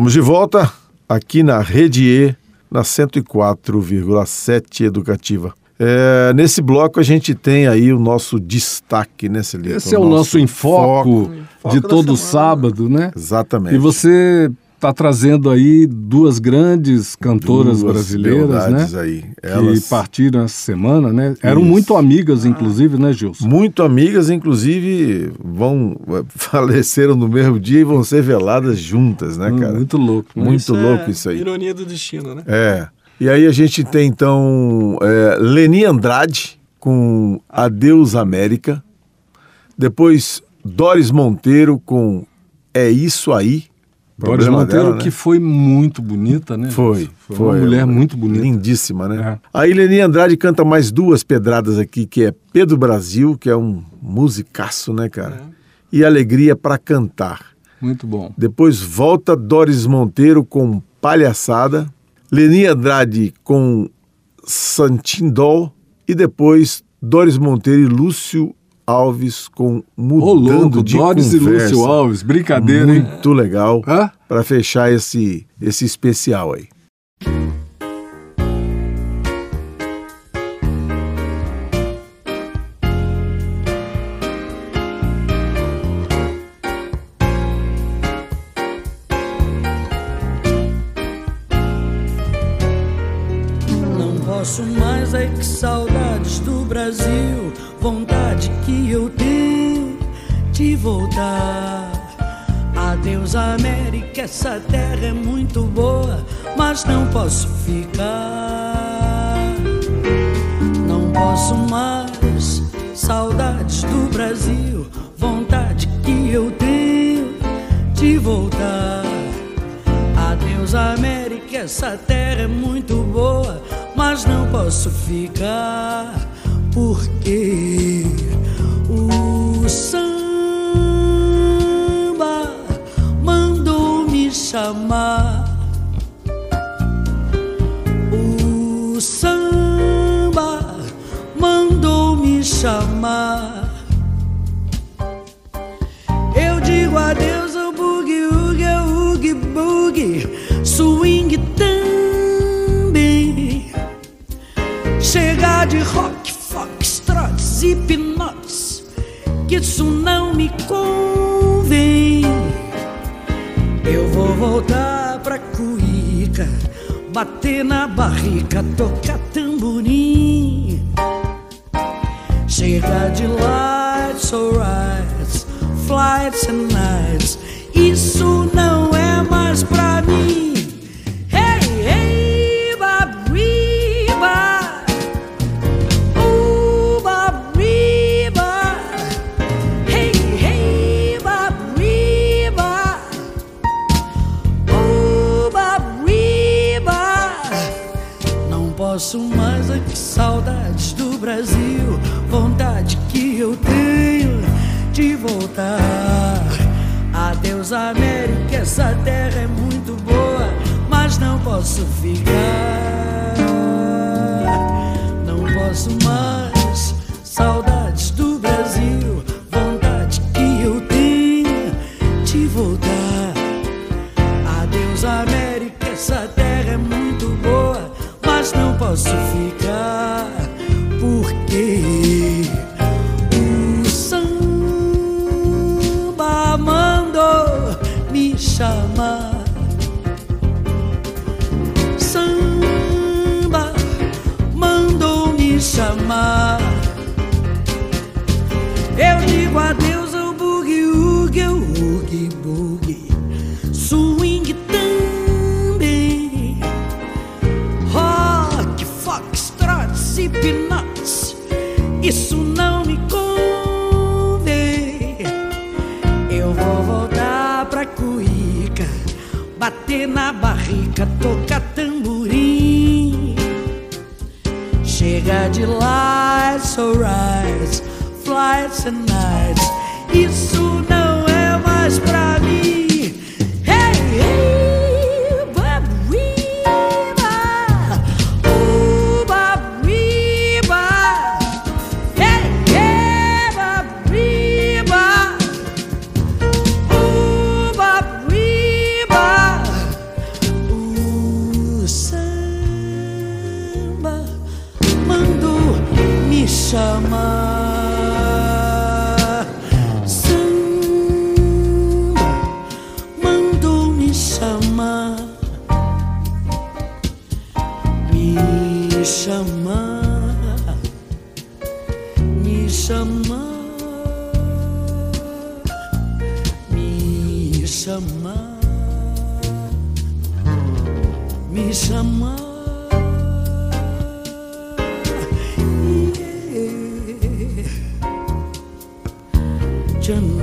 Estamos de volta aqui na Rede E, na 104,7 Educativa. É, nesse bloco a gente tem aí o nosso destaque, né, Celito? Esse é o nosso enfoque de todo sábado, né? Exatamente. E você está trazendo aí duas grandes cantoras Duas brasileiras, né? aí. Que Elas- partiram essa semana, né? Eram Isso. muito amigas, inclusive, né, Gilson? Muito amigas, inclusive, vão faleceram no mesmo dia e vão ser veladas juntas, né, cara? Muito louco. né? Muito é louco isso aí. Ironia do destino, né? É. E aí a gente tem então é, Leni Andrade com Adeus América. Depois Doris Monteiro com É Isso Aí. Doris Monteiro, dela, né? que foi muito bonita, né? Foi, Foi, foi. uma mulher muito bonita. Lindíssima, né? Aí Leni Andrade canta mais duas pedradas aqui, que é Pedro Brasil, que é um musicaço, né, cara? E Alegria pra Cantar. Muito bom. Depois volta Doris Monteiro com Palhaçada, Leni Andrade com Santindol e depois Doris Monteiro e Lúcio Alves com Ô, Mudando louco, de Doris e Conversa. Lúcio Alves, brincadeira, hein? Muito legal para fechar esse, esse especial aí. Essa terra é muito boa, mas não posso ficar. Não posso mais, saudades do Brasil. Vontade que eu tenho de voltar. Adeus, América, essa terra é muito boa, mas não posso ficar, porque chamar. O samba mandou me chamar. Eu digo adeus ao boogie woogie, ao oogie boogie, swing também. Chega de rock, foxtrots e pinotes, que isso não me convém. Eu vou voltar pra Cuíca, bater na barrica, tocar tamborim. Chega de lights, alright, flights and nights. Isso não é mais pra mim. Saudades do Brasil. Vontade que eu tenho de voltar. Adeus, América, essa terra é muito boa, mas não posso ficar. Não posso mais, saudades do Brasil. Vontade que eu tenho de voltar. Adeus, América, essa terra é muito boa, mas não posso ficar. Eu digo adeus ao boogie woogie, ao oogie boogie, swing também, rock, foxtrots e peanuts. Isso não me convém. Eu vou voltar pra Cuíca, bater na barrica, tocar De lights, alright, flights and nights. Isso não é mais pra mim. Me chama, me chama. Yeah. Chandandre,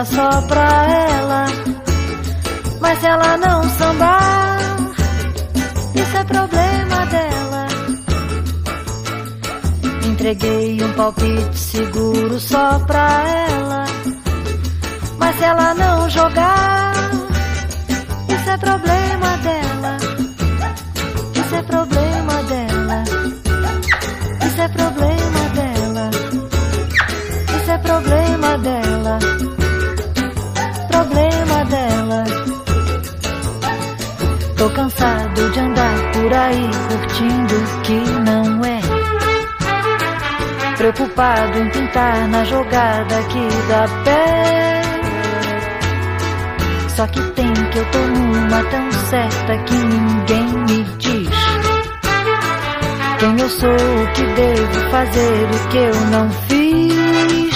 samba só pra ela. Mas se ela não sambar, isso é problema dela. Entreguei um palpite seguro só pra ela. Por aí curtindo o que não é. Preocupado em pintar na jogada que dá pé. Só que tem que eu tô numa tão certa que ninguém me diz. Quem eu sou, o que devo fazer, o que eu não fiz.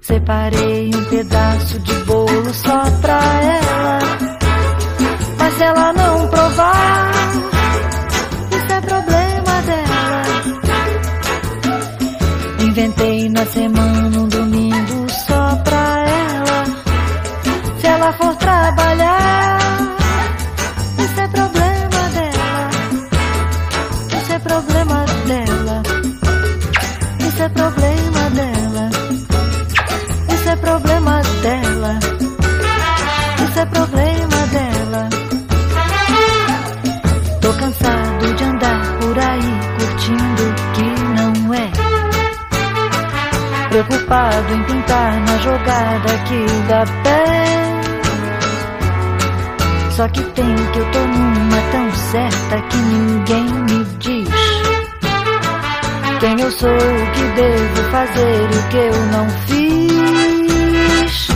Separei um pedaço de bolo só pra ela. Mas ela não rodapé. Só que tem que eu tô numa tão certa que ninguém me diz quem eu sou, o que devo fazer, o que eu não fiz.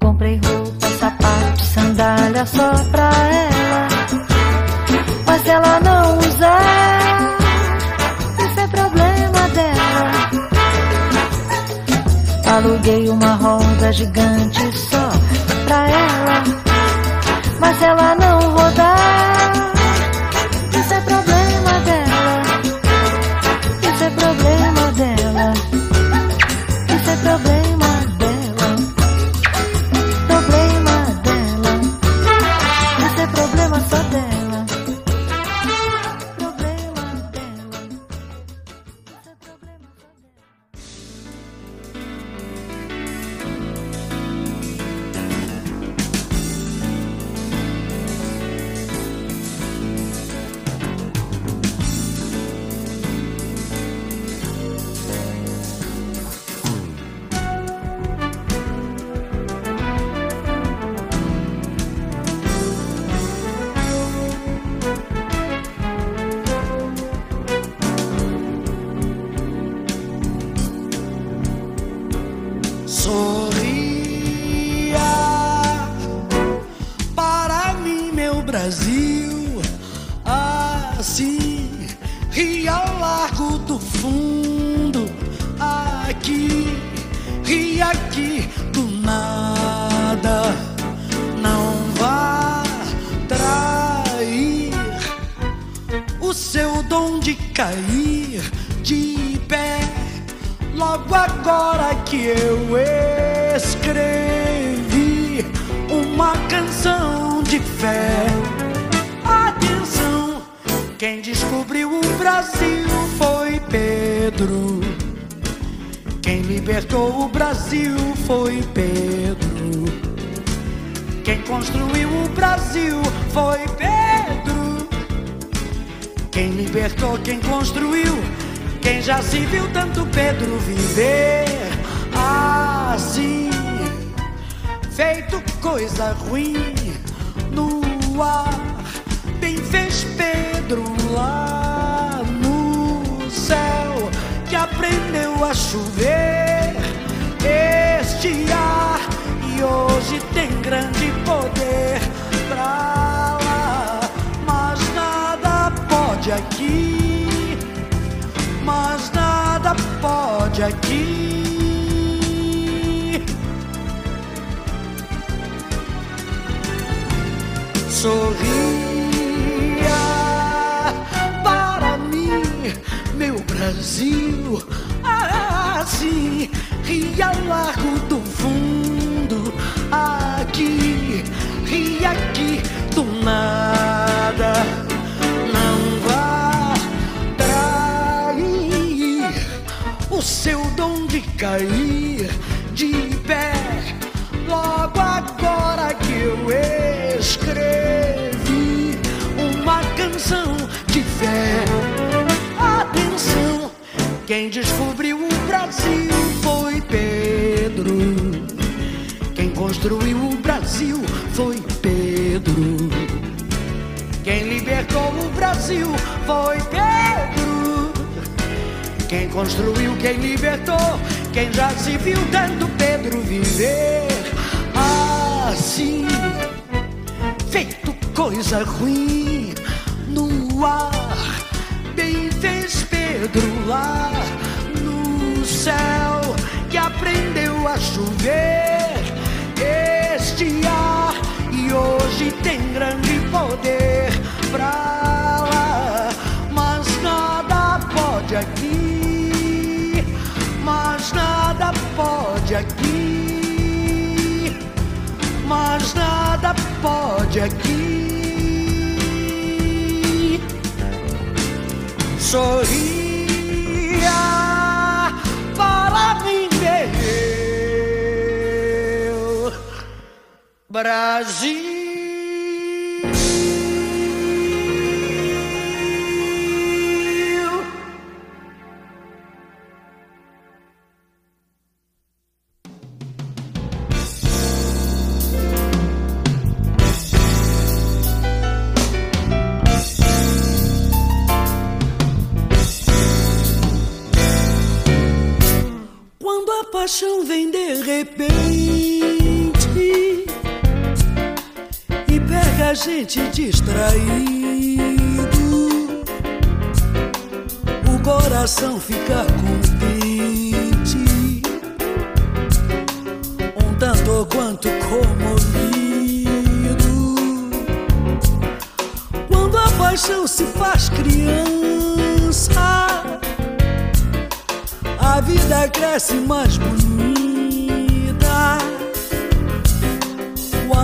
Comprei roupa, sapato, sandália só pra ela, mas se ela não usar, esse é problema dela. Aluguei uma roda pedra gigante só pra ela, mas ela não rodar. Isso é problema dela, isso é problema dela, isso é problema.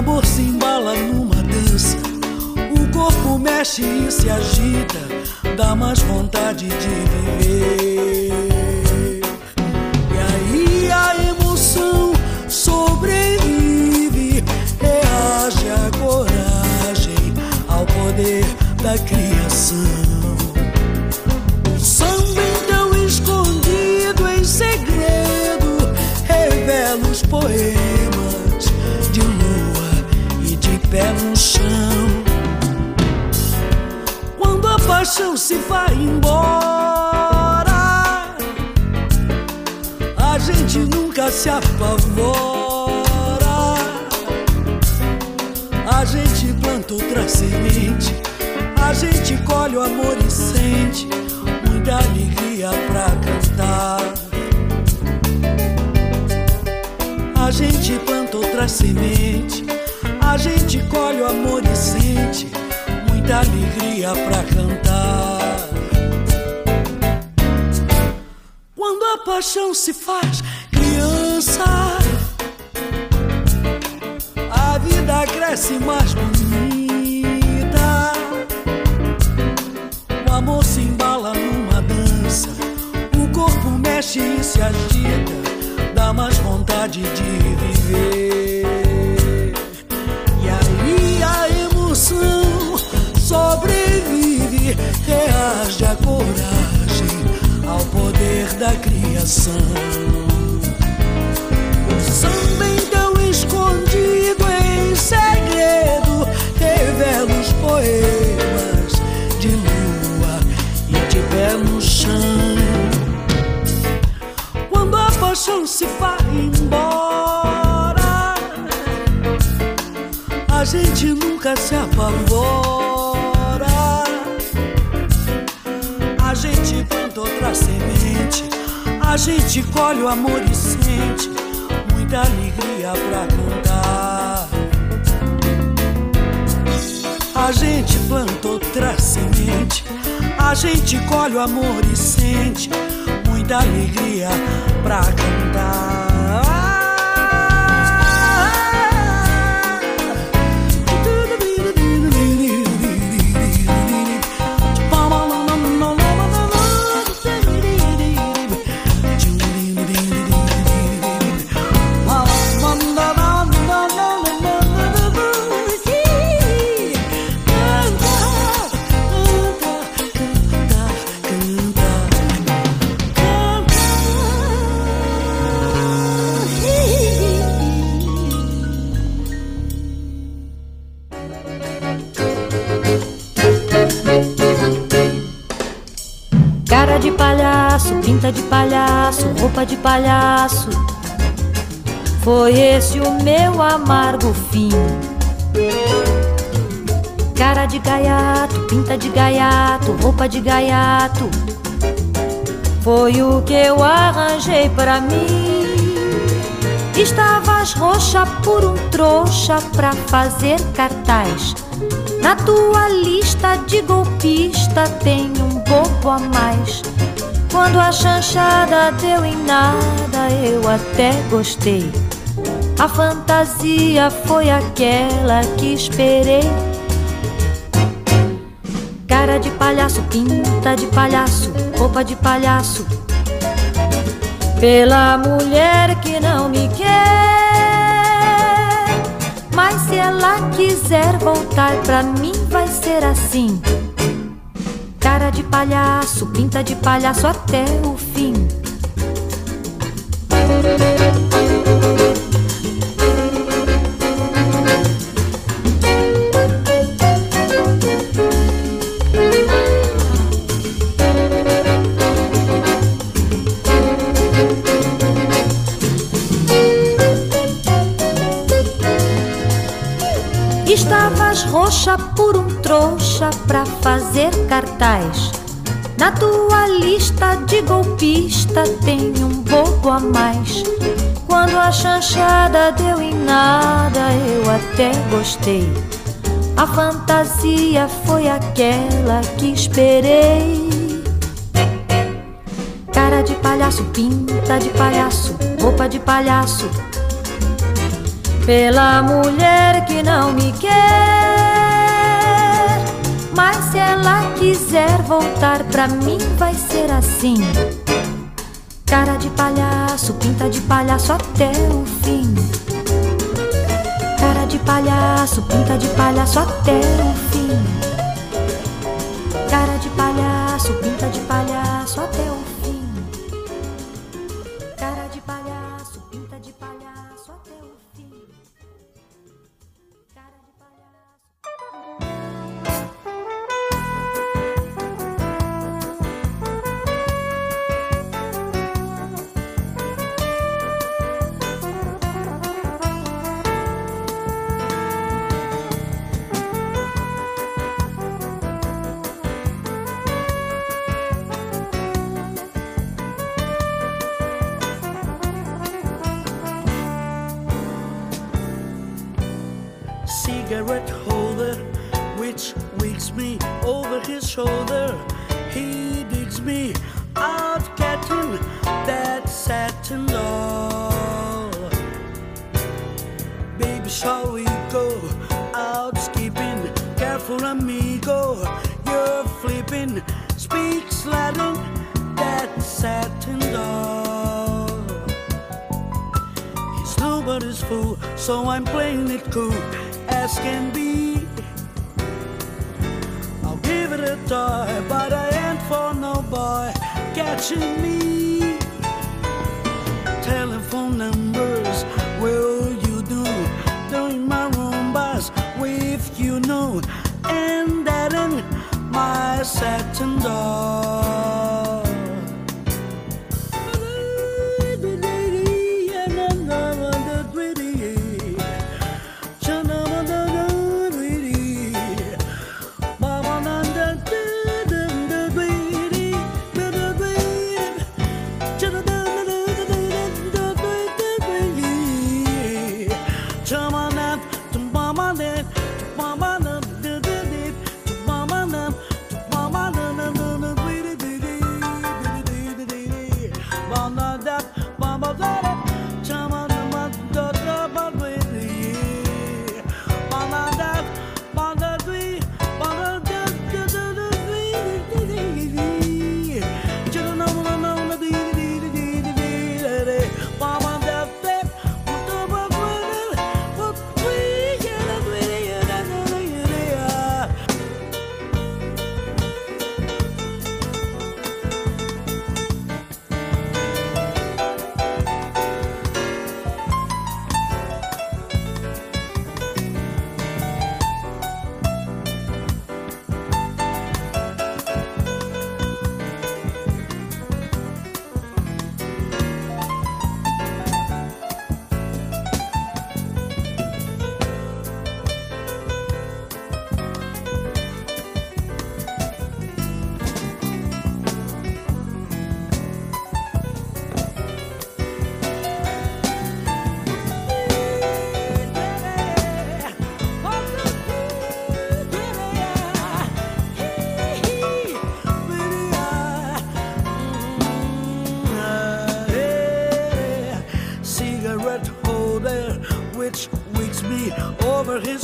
Amor se embala numa dança, o corpo mexe e se agita, dá mais vontade de viver. E aí a emoção sobrevive, reage a coragem ao poder da criação. O samba então escondido em segredo revela os poemas pé no chão. Quando a paixão se vai embora, a gente nunca se apavora. A gente planta outra semente, a gente colhe o amor e sente muita alegria pra cantar. A gente planta outra semente, a gente colhe o amor e sente muita alegria pra cantar. Quando a paixão se faz criança, a vida cresce mais bonita. O amor se embala numa dança, o corpo mexe e se agita, dá mais vontade de viver. Coragem ao poder da criação. O samba então escondido em segredo revela os poemas de lua e de pé no chão. Quando a paixão se vai embora, a gente nunca se apavora. Outra semente, a gente colhe o amor e sente muita alegria pra cantar. A gente planta outra semente, a gente colhe o amor e sente muita alegria pra cantar. Palhaço. Foi esse o meu amargo fim. Cara de gaiato, pinta de gaiato, roupa de gaiato. Foi o que eu arranjei pra mim. Estavas roxa por um trouxa pra fazer cartaz. Na tua lista de golpista tem um bobo a mais. Quando a chanchada deu em nada, eu até gostei. A fantasia foi aquela que esperei. Cara de palhaço, pinta de palhaço, roupa de palhaço. Pela mulher que não me quer. Mas se ela quiser voltar pra mim, vai ser assim. Cara de palhaço, pinta de palhaço até o Na tua lista de golpista tem um bobo a mais. Quando a chanchada deu em nada, eu até gostei. A fantasia foi aquela que esperei. Cara de palhaço, pinta de palhaço, roupa de palhaço. Pela mulher que não me quer se ela quiser voltar pra mim, vai ser assim. Cara de palhaço, pinta de palhaço até o fim. Cara de palhaço, pinta de palhaço até o fim.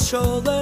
shoulder.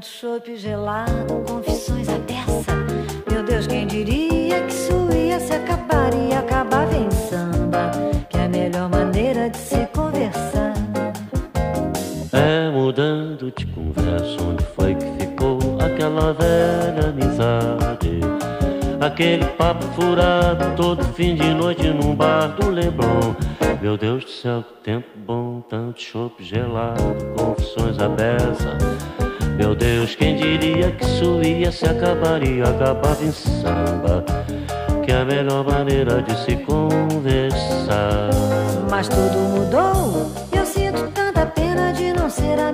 Tanto chopp gelado, confissões à beça. Meu Deus, quem diria que isso ia se acabar e acabava em samba? Que é a melhor maneira de se conversar. É mudando de conversa, onde foi que ficou aquela velha amizade? Aquele papo furado todo fim de noite num bar do Leblon. Meu Deus do céu, que tempo bom, tanto chopp gelado, confissões à beça. Meu Deus, quem diria que isso ia se acabar e acabava em samba? Que é a melhor maneira de se conversar. Mas tudo mudou. Eu sinto tanta pena de não ser a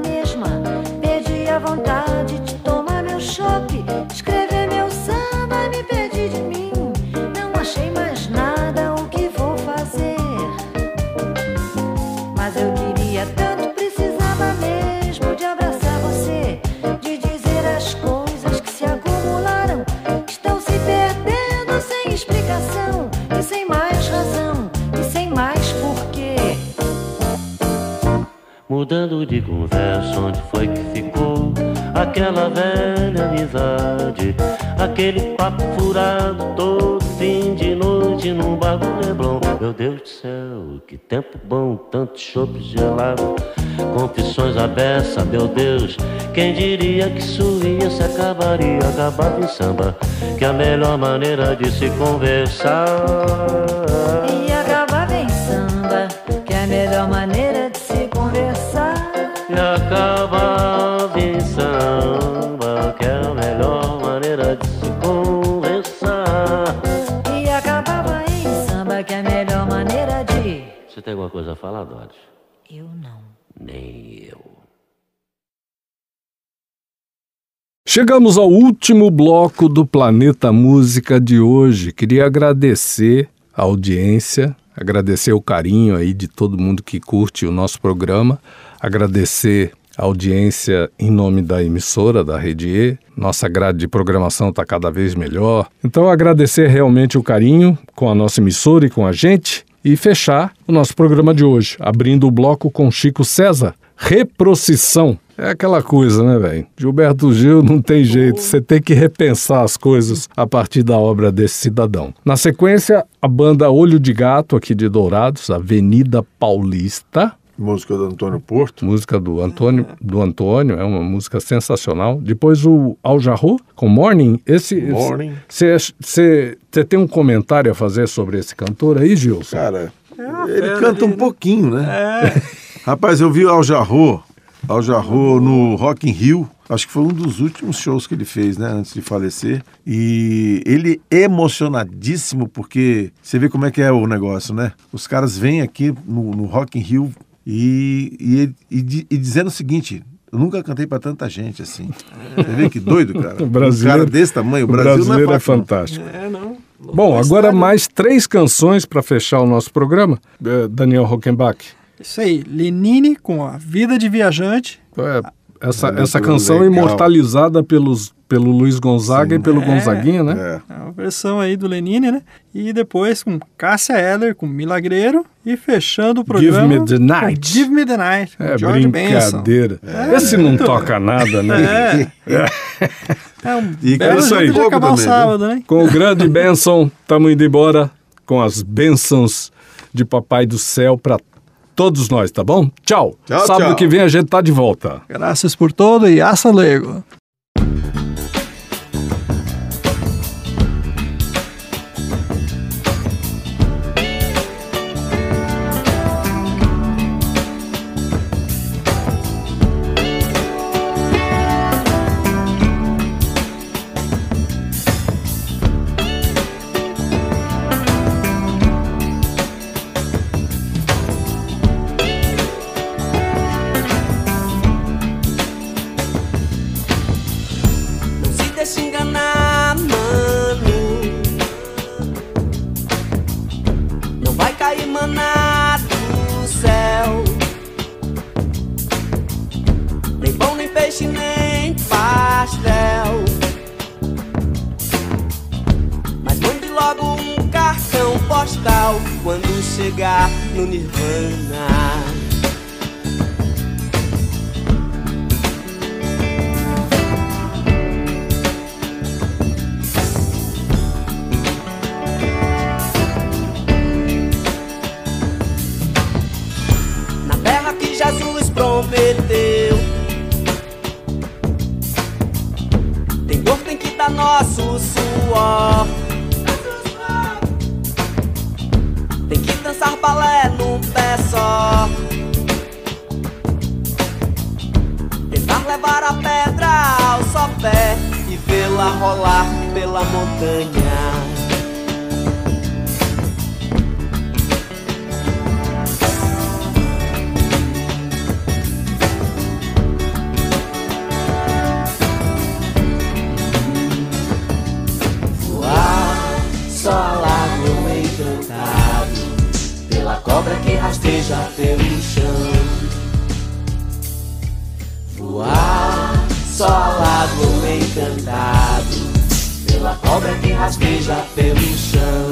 Mudando de conversa, onde foi que ficou aquela velha amizade? Aquele papo furado todo fim de noite num bar do Leblon. Meu Deus do céu, que tempo bom, tanto chopp gelado, confissões à beça, meu Deus. Quem diria que isso ia se acabar e acabava em samba? Que a melhor maneira de se conversar. Chegamos ao último bloco do Planeta Música de hoje. Queria agradecer a audiência, agradecer o carinho aí de todo mundo que curte o nosso programa, agradecer a audiência em nome da emissora, da Rede E. Nossa grade de programação está cada vez melhor. Então, agradecer realmente o carinho com a nossa emissora e com a gente e fechar o nosso programa de hoje, abrindo o bloco com Chico César, Reprocissão. É aquela coisa, né, velho? Gilberto Gil não tem jeito, você tem que repensar as coisas a partir da obra desse cidadão. Na sequência, a banda Olho de Gato, aqui de Dourados, Avenida Paulista. Música do Antônio Porto. Música do Antônio, do Antônio, é uma música sensacional. Depois o Al Jarreau, com Morning. Esse, Morning. Você tem um comentário a fazer sobre esse cantor aí, Gilson? Cara, ele canta um pouquinho, né? Rapaz, eu vi o Al Jarreau, Al Jarreau no Rock in Rio. Acho que foi um dos últimos shows que ele fez, né, antes de falecer. E ele é emocionadíssimo porque você vê como é que é o negócio, né? Os caras vêm aqui no, no Rock in Rio e, e, e, e dizendo o seguinte: eu nunca cantei pra tanta gente assim. Você vê que doido, cara. O brasileiro- um cara desse tamanho, o o Brasil brasileiro não é, é fantástico. É, não. Bom, agora mais três canções para fechar o nosso programa. Eh, Daniel Rockenbach. Isso aí, Lenine com a Vida de Viajante. É, essa, essa canção legal. imortalizada pelos pelo Luiz Gonzaga e pelo É. Gonzaguinha, né? É uma versão aí do Lenine, né? E depois com Cássia Eller, com Milagreiro. E fechando o programa... Me the Night. Give Me the Night. É George brincadeira. É. Esse não toca nada, né? É um E belo isso aí. de acabar o sábado, né? Com o grande Benson, estamos indo embora com as bênçãos de Papai do Céu para todos nós, tá bom? Tchau. Tchau, Sábado tchau. que vem a gente tá de volta. Graças por todo e hasta luego. Pedra ao sopé e vê-la rolar pela montanha. só alago encantado pela cobra que rasteja pelo chão. Encantado pela cobra que rasteja pelo chão.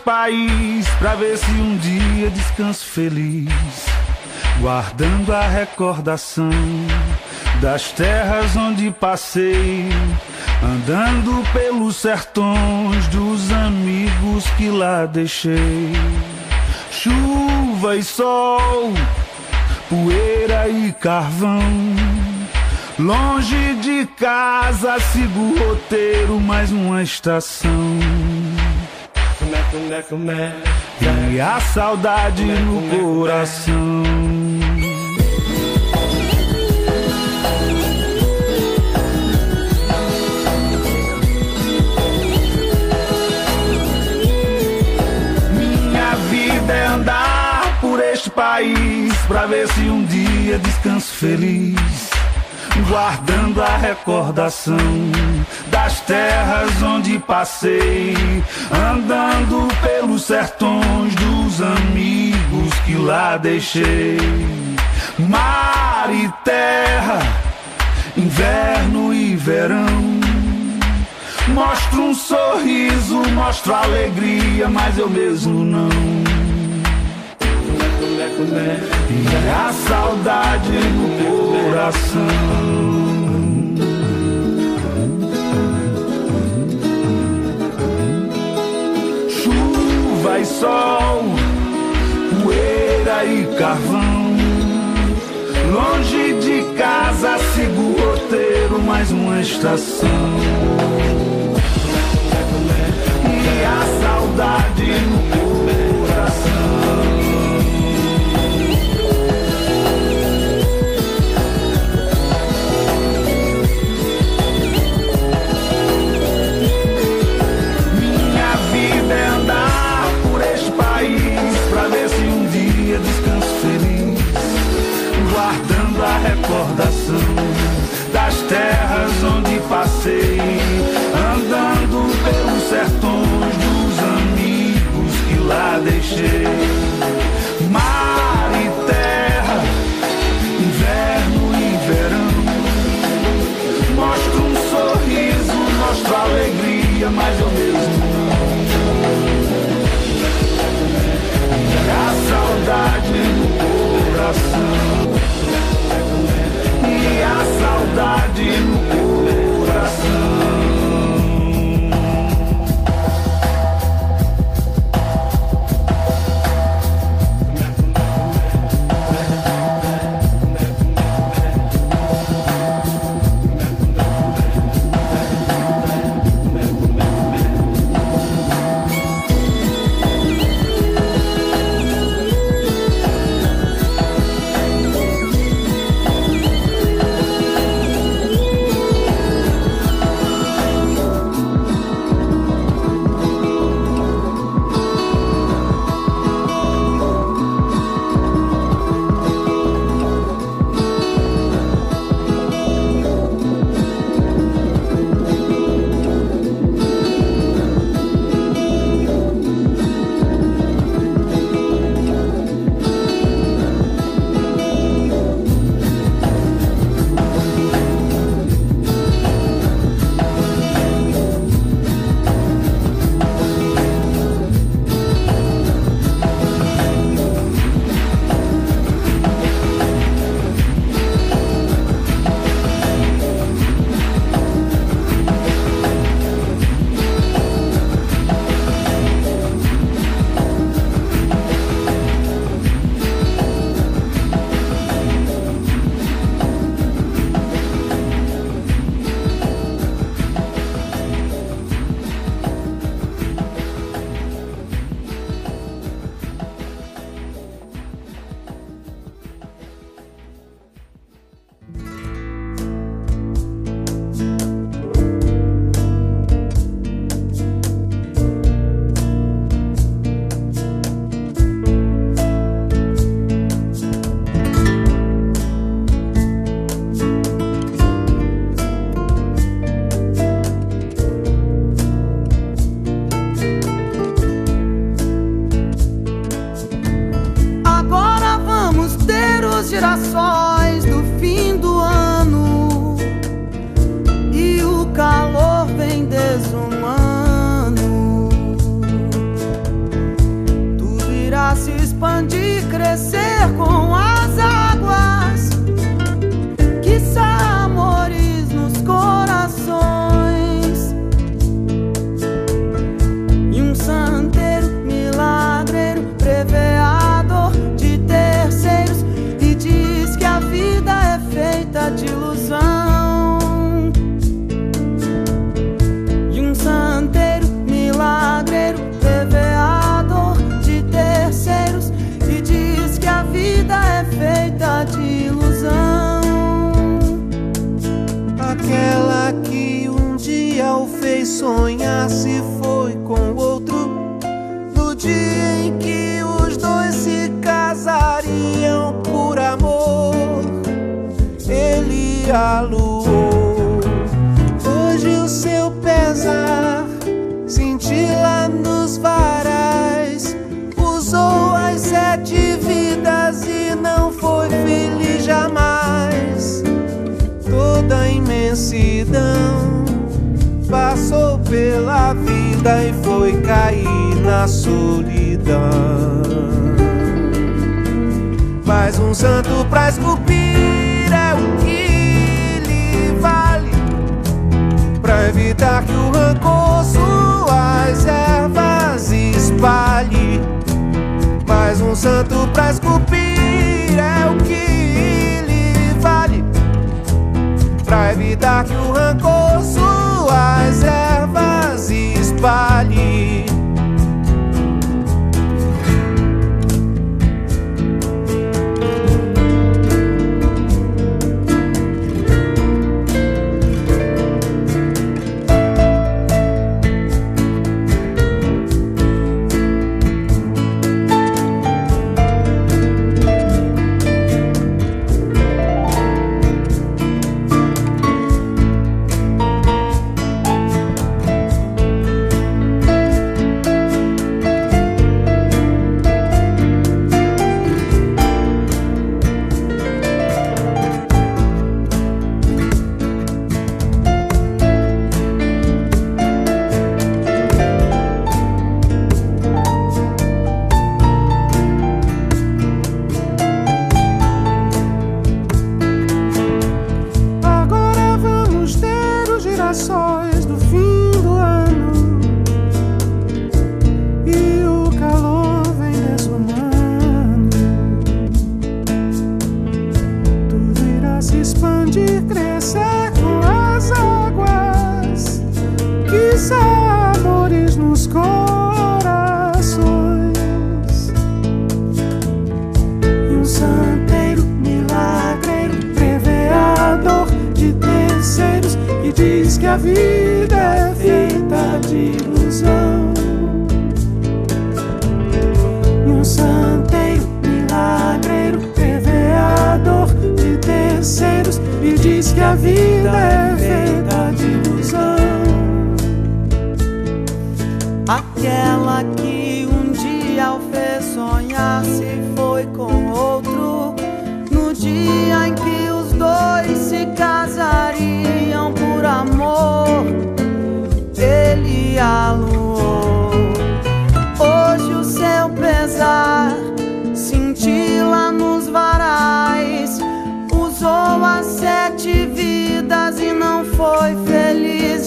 País pra ver se um dia descanso feliz, guardando a recordação das terras onde passei, andando pelos sertões dos amigos que lá deixei. Chuva e sol, poeira e carvão. Longe de casa, sigo o roteiro, mais uma estação. E a saudade no coração. Minha vida é andar por este país pra ver se um dia descanso feliz guardando a recordação das terras onde passei, andando pelos sertões dos amigos que lá deixei. Mar e terra, inverno e verão. Mostro um sorriso, mostro alegria, mas eu mesmo não. E a saudade no coração. E sol, poeira e carvão. Longe de casa, sigo o roteiro, mais uma estação. E a saudade no coração. Saudade no coração. E a saudade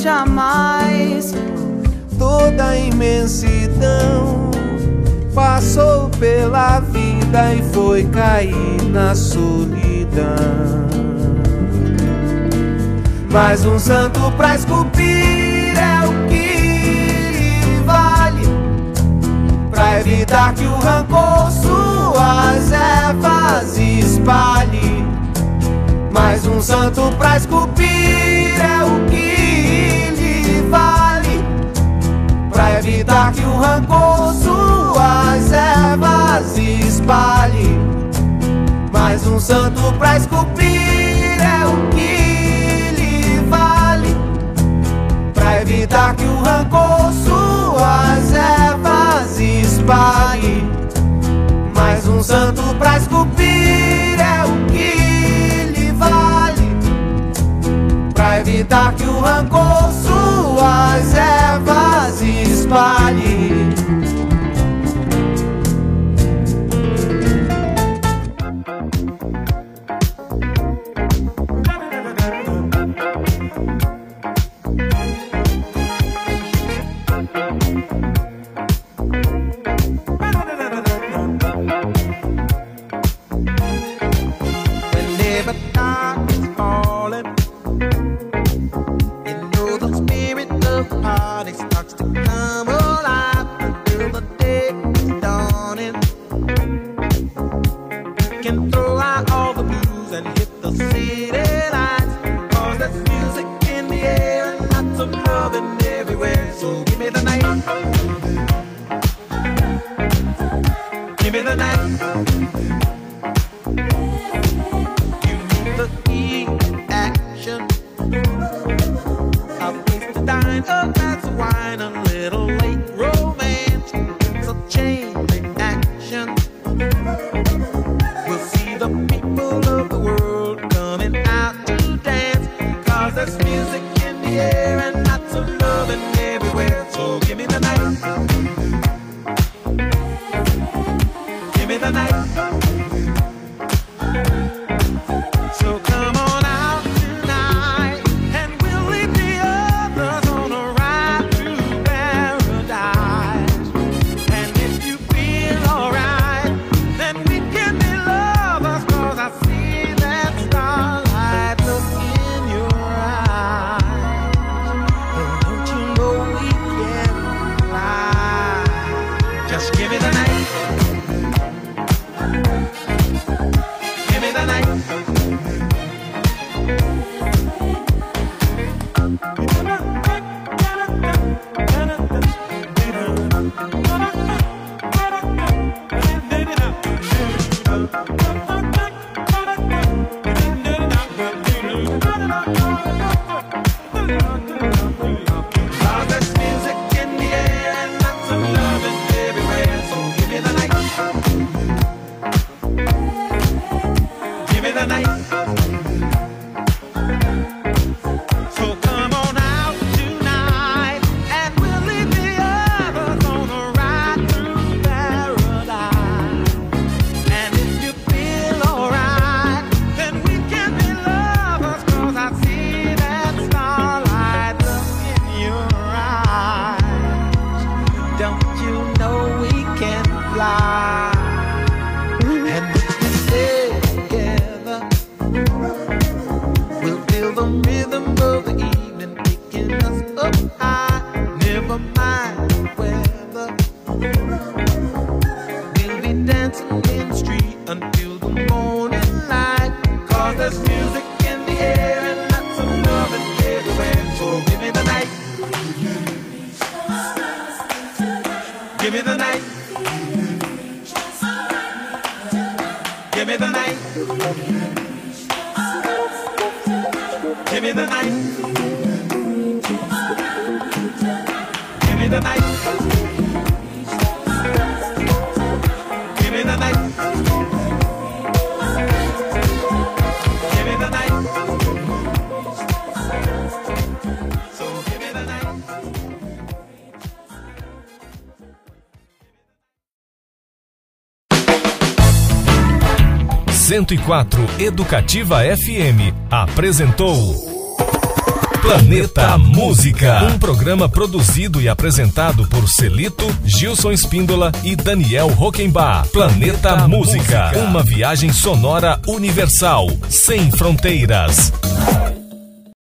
jamais. Toda a imensidão passou pela vida e foi cair na solidão. Mais um santo pra esculpir é o que vale Pra evitar que o rancor suas ervas espalhe Mais um santo pra esculpir é o que Pra evitar que o rancor suas ervas espalhe. Mais um santo pra esculpir é o que lhe vale. Pra evitar que o rancor suas ervas espalhe. Mais um santo pra esculpir é o que lhe vale. Pra evitar que o rancor suas ervas espalhe vale. 104 Educativa FM apresentou. Planeta Música, um programa produzido e apresentado por Celito, Gilson Espíndola e Daniel Rockenbach. Planeta, Música, uma viagem sonora universal, sem fronteiras.